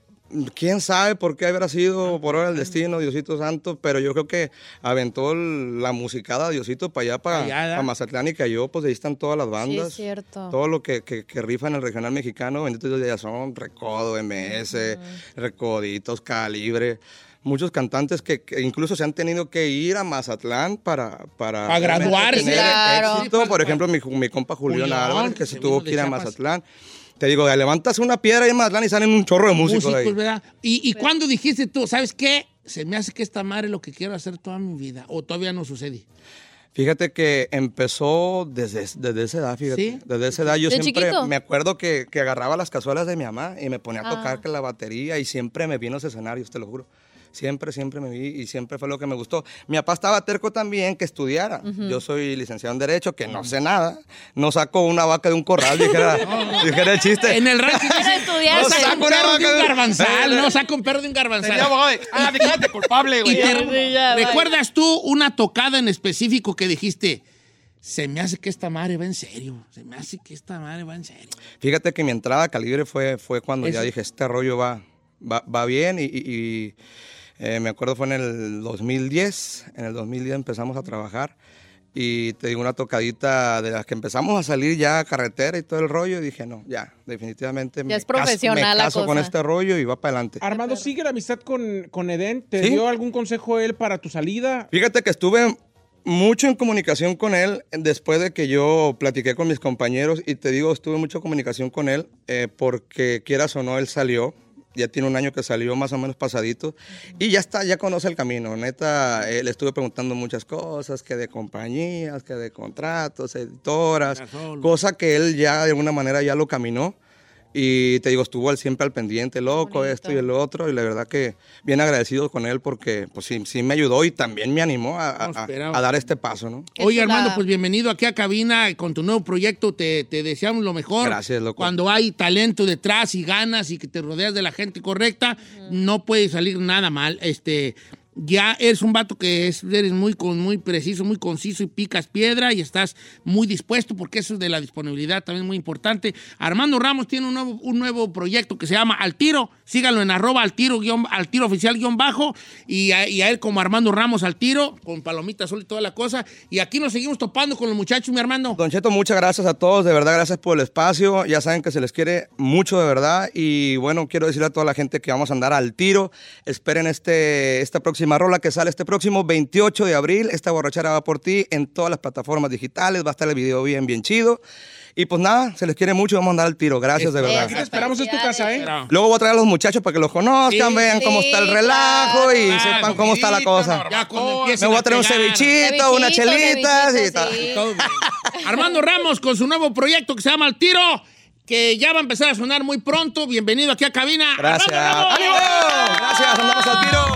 quién sabe por qué habrá sido por ahora el destino, Diosito Santo, pero yo creo que aventó el- la musicada Diosito para allá, para. Mazatlán y cayó, pues ahí están todas las Sí, bandas. es cierto. Todo lo que, que, que rifa en el regional mexicano, bendito Dios, ya son Recodo, MS, Recoditos, Calibre. Muchos cantantes que, que incluso se han tenido que ir a Mazatlán para, para, Para graduarse. tener Claro. éxito. Sí, Por ejemplo, mi, mi compa Julián Álvarez, que se tuvo que ir a. Mazatlán. Te digo, levantas una piedra ahí en Mazatlán y salen un chorro de músicos, músicos, ahí. ¿verdad? ¿Y, y cuándo dijiste tú, sabes qué? Se me hace que esta madre es lo que quiero hacer toda mi vida. ¿O todavía no sucede? Fíjate que empezó desde, desde esa edad, fíjate. ¿Sí? Desde esa edad yo ¿De siempre chiquito? me acuerdo que, que agarraba las cazuelas de mi mamá y me ponía a Ah. tocar que la batería y siempre me vi en los escenarios, te lo juro. Siempre, siempre me vi y siempre fue lo que me gustó. Mi papá estaba terco también que estudiara. Yo soy licenciado en Derecho, que no sé nada. No saco una vaca de un corral, dijera, dijera el chiste. En el estudiar. no saco un perro de un garbanzal, no saca un perro de un garbanzal. Ah, declárate culpable, güey. ¿Recuerdas tú una tocada en específico que dijiste, se me hace que esta madre va en serio, se me hace que esta madre va en serio? Fíjate que mi entrada a Calibre fue, fue cuando ya dije, este rollo va, va, va bien y, y- y, eh, me acuerdo fue en el 2010, en el 2010 empezamos a trabajar Y te digo una tocadita de las que empezamos a salir ya a carretera y todo el rollo. Y dije, no, ya, definitivamente me es caso- profesional me la caso con cosa. este rollo y va para adelante. Armando, ¿sigue la amistad con, con Eden? ¿Te Sí. dio algún consejo él para tu salida? Fíjate que estuve mucho en comunicación con él después de que yo platiqué con mis compañeros y te digo, estuve mucho en comunicación con él eh, porque quieras o no, él salió. Ya tiene un año que salió más o menos pasadito y ya está, ya conoce el camino. Neta, eh, le estuve preguntando muchas cosas, que de compañías, que de contratos, editoras, cosa que él ya de alguna manera ya lo caminó. Y te digo, estuvo al- siempre al pendiente, loco, esto y el otro. Y la verdad que bien agradecido con él porque pues sí, sí me ayudó y también me animó a, a- No a- esperaba. a dar este paso, ¿no? Oye, Armando, pues bienvenido aquí a Cabina con tu nuevo proyecto. Te, te deseamos lo mejor. Gracias, loco. Cuando hay talento detrás y ganas y que te rodeas de la gente correcta, no puede salir nada mal. Este, ya eres un vato que es, eres muy, muy preciso, muy conciso y picas piedra y estás muy dispuesto porque eso de la disponibilidad también es muy importante. Armando Ramos tiene un nuevo, un nuevo proyecto que se llama Al Tiro. Síganlo en arroba al tiro, al tiro oficial guion bajo y a, y a él como Armando Ramos al tiro, con palomitas sol y toda la cosa. Y aquí nos seguimos topando con los muchachos, mi Armando. Don Cheto, muchas gracias a todos, de verdad, gracias por el espacio. Ya saben que se les quiere mucho, de verdad. Y bueno, quiero decirle a toda la gente que vamos a andar al tiro. Esperen este, esta próxima rola que sale este próximo 28 de abril. Esta borrachera va por ti en todas las plataformas digitales. Va a estar el video bien, bien chido. Y pues nada, se les quiere mucho, vamos a andar al tiro. Gracias, de verdad. Aquí te esperamos en tu casa, ¿eh? Luego voy a traer a los muchachos para que los conozcan, Sí, vean cómo está el relajo y claro. sepan cómo está la cosa. Ya Me voy a traer un cevichito, unas chelitas y tal. sí. Todo bien. Armando Ramos con su nuevo proyecto que se llama Al Tiro, que ya va a empezar a sonar muy pronto. Bienvenido aquí a Cabina. Gracias. ¡Ánimo! Gracias, andamos al tiro.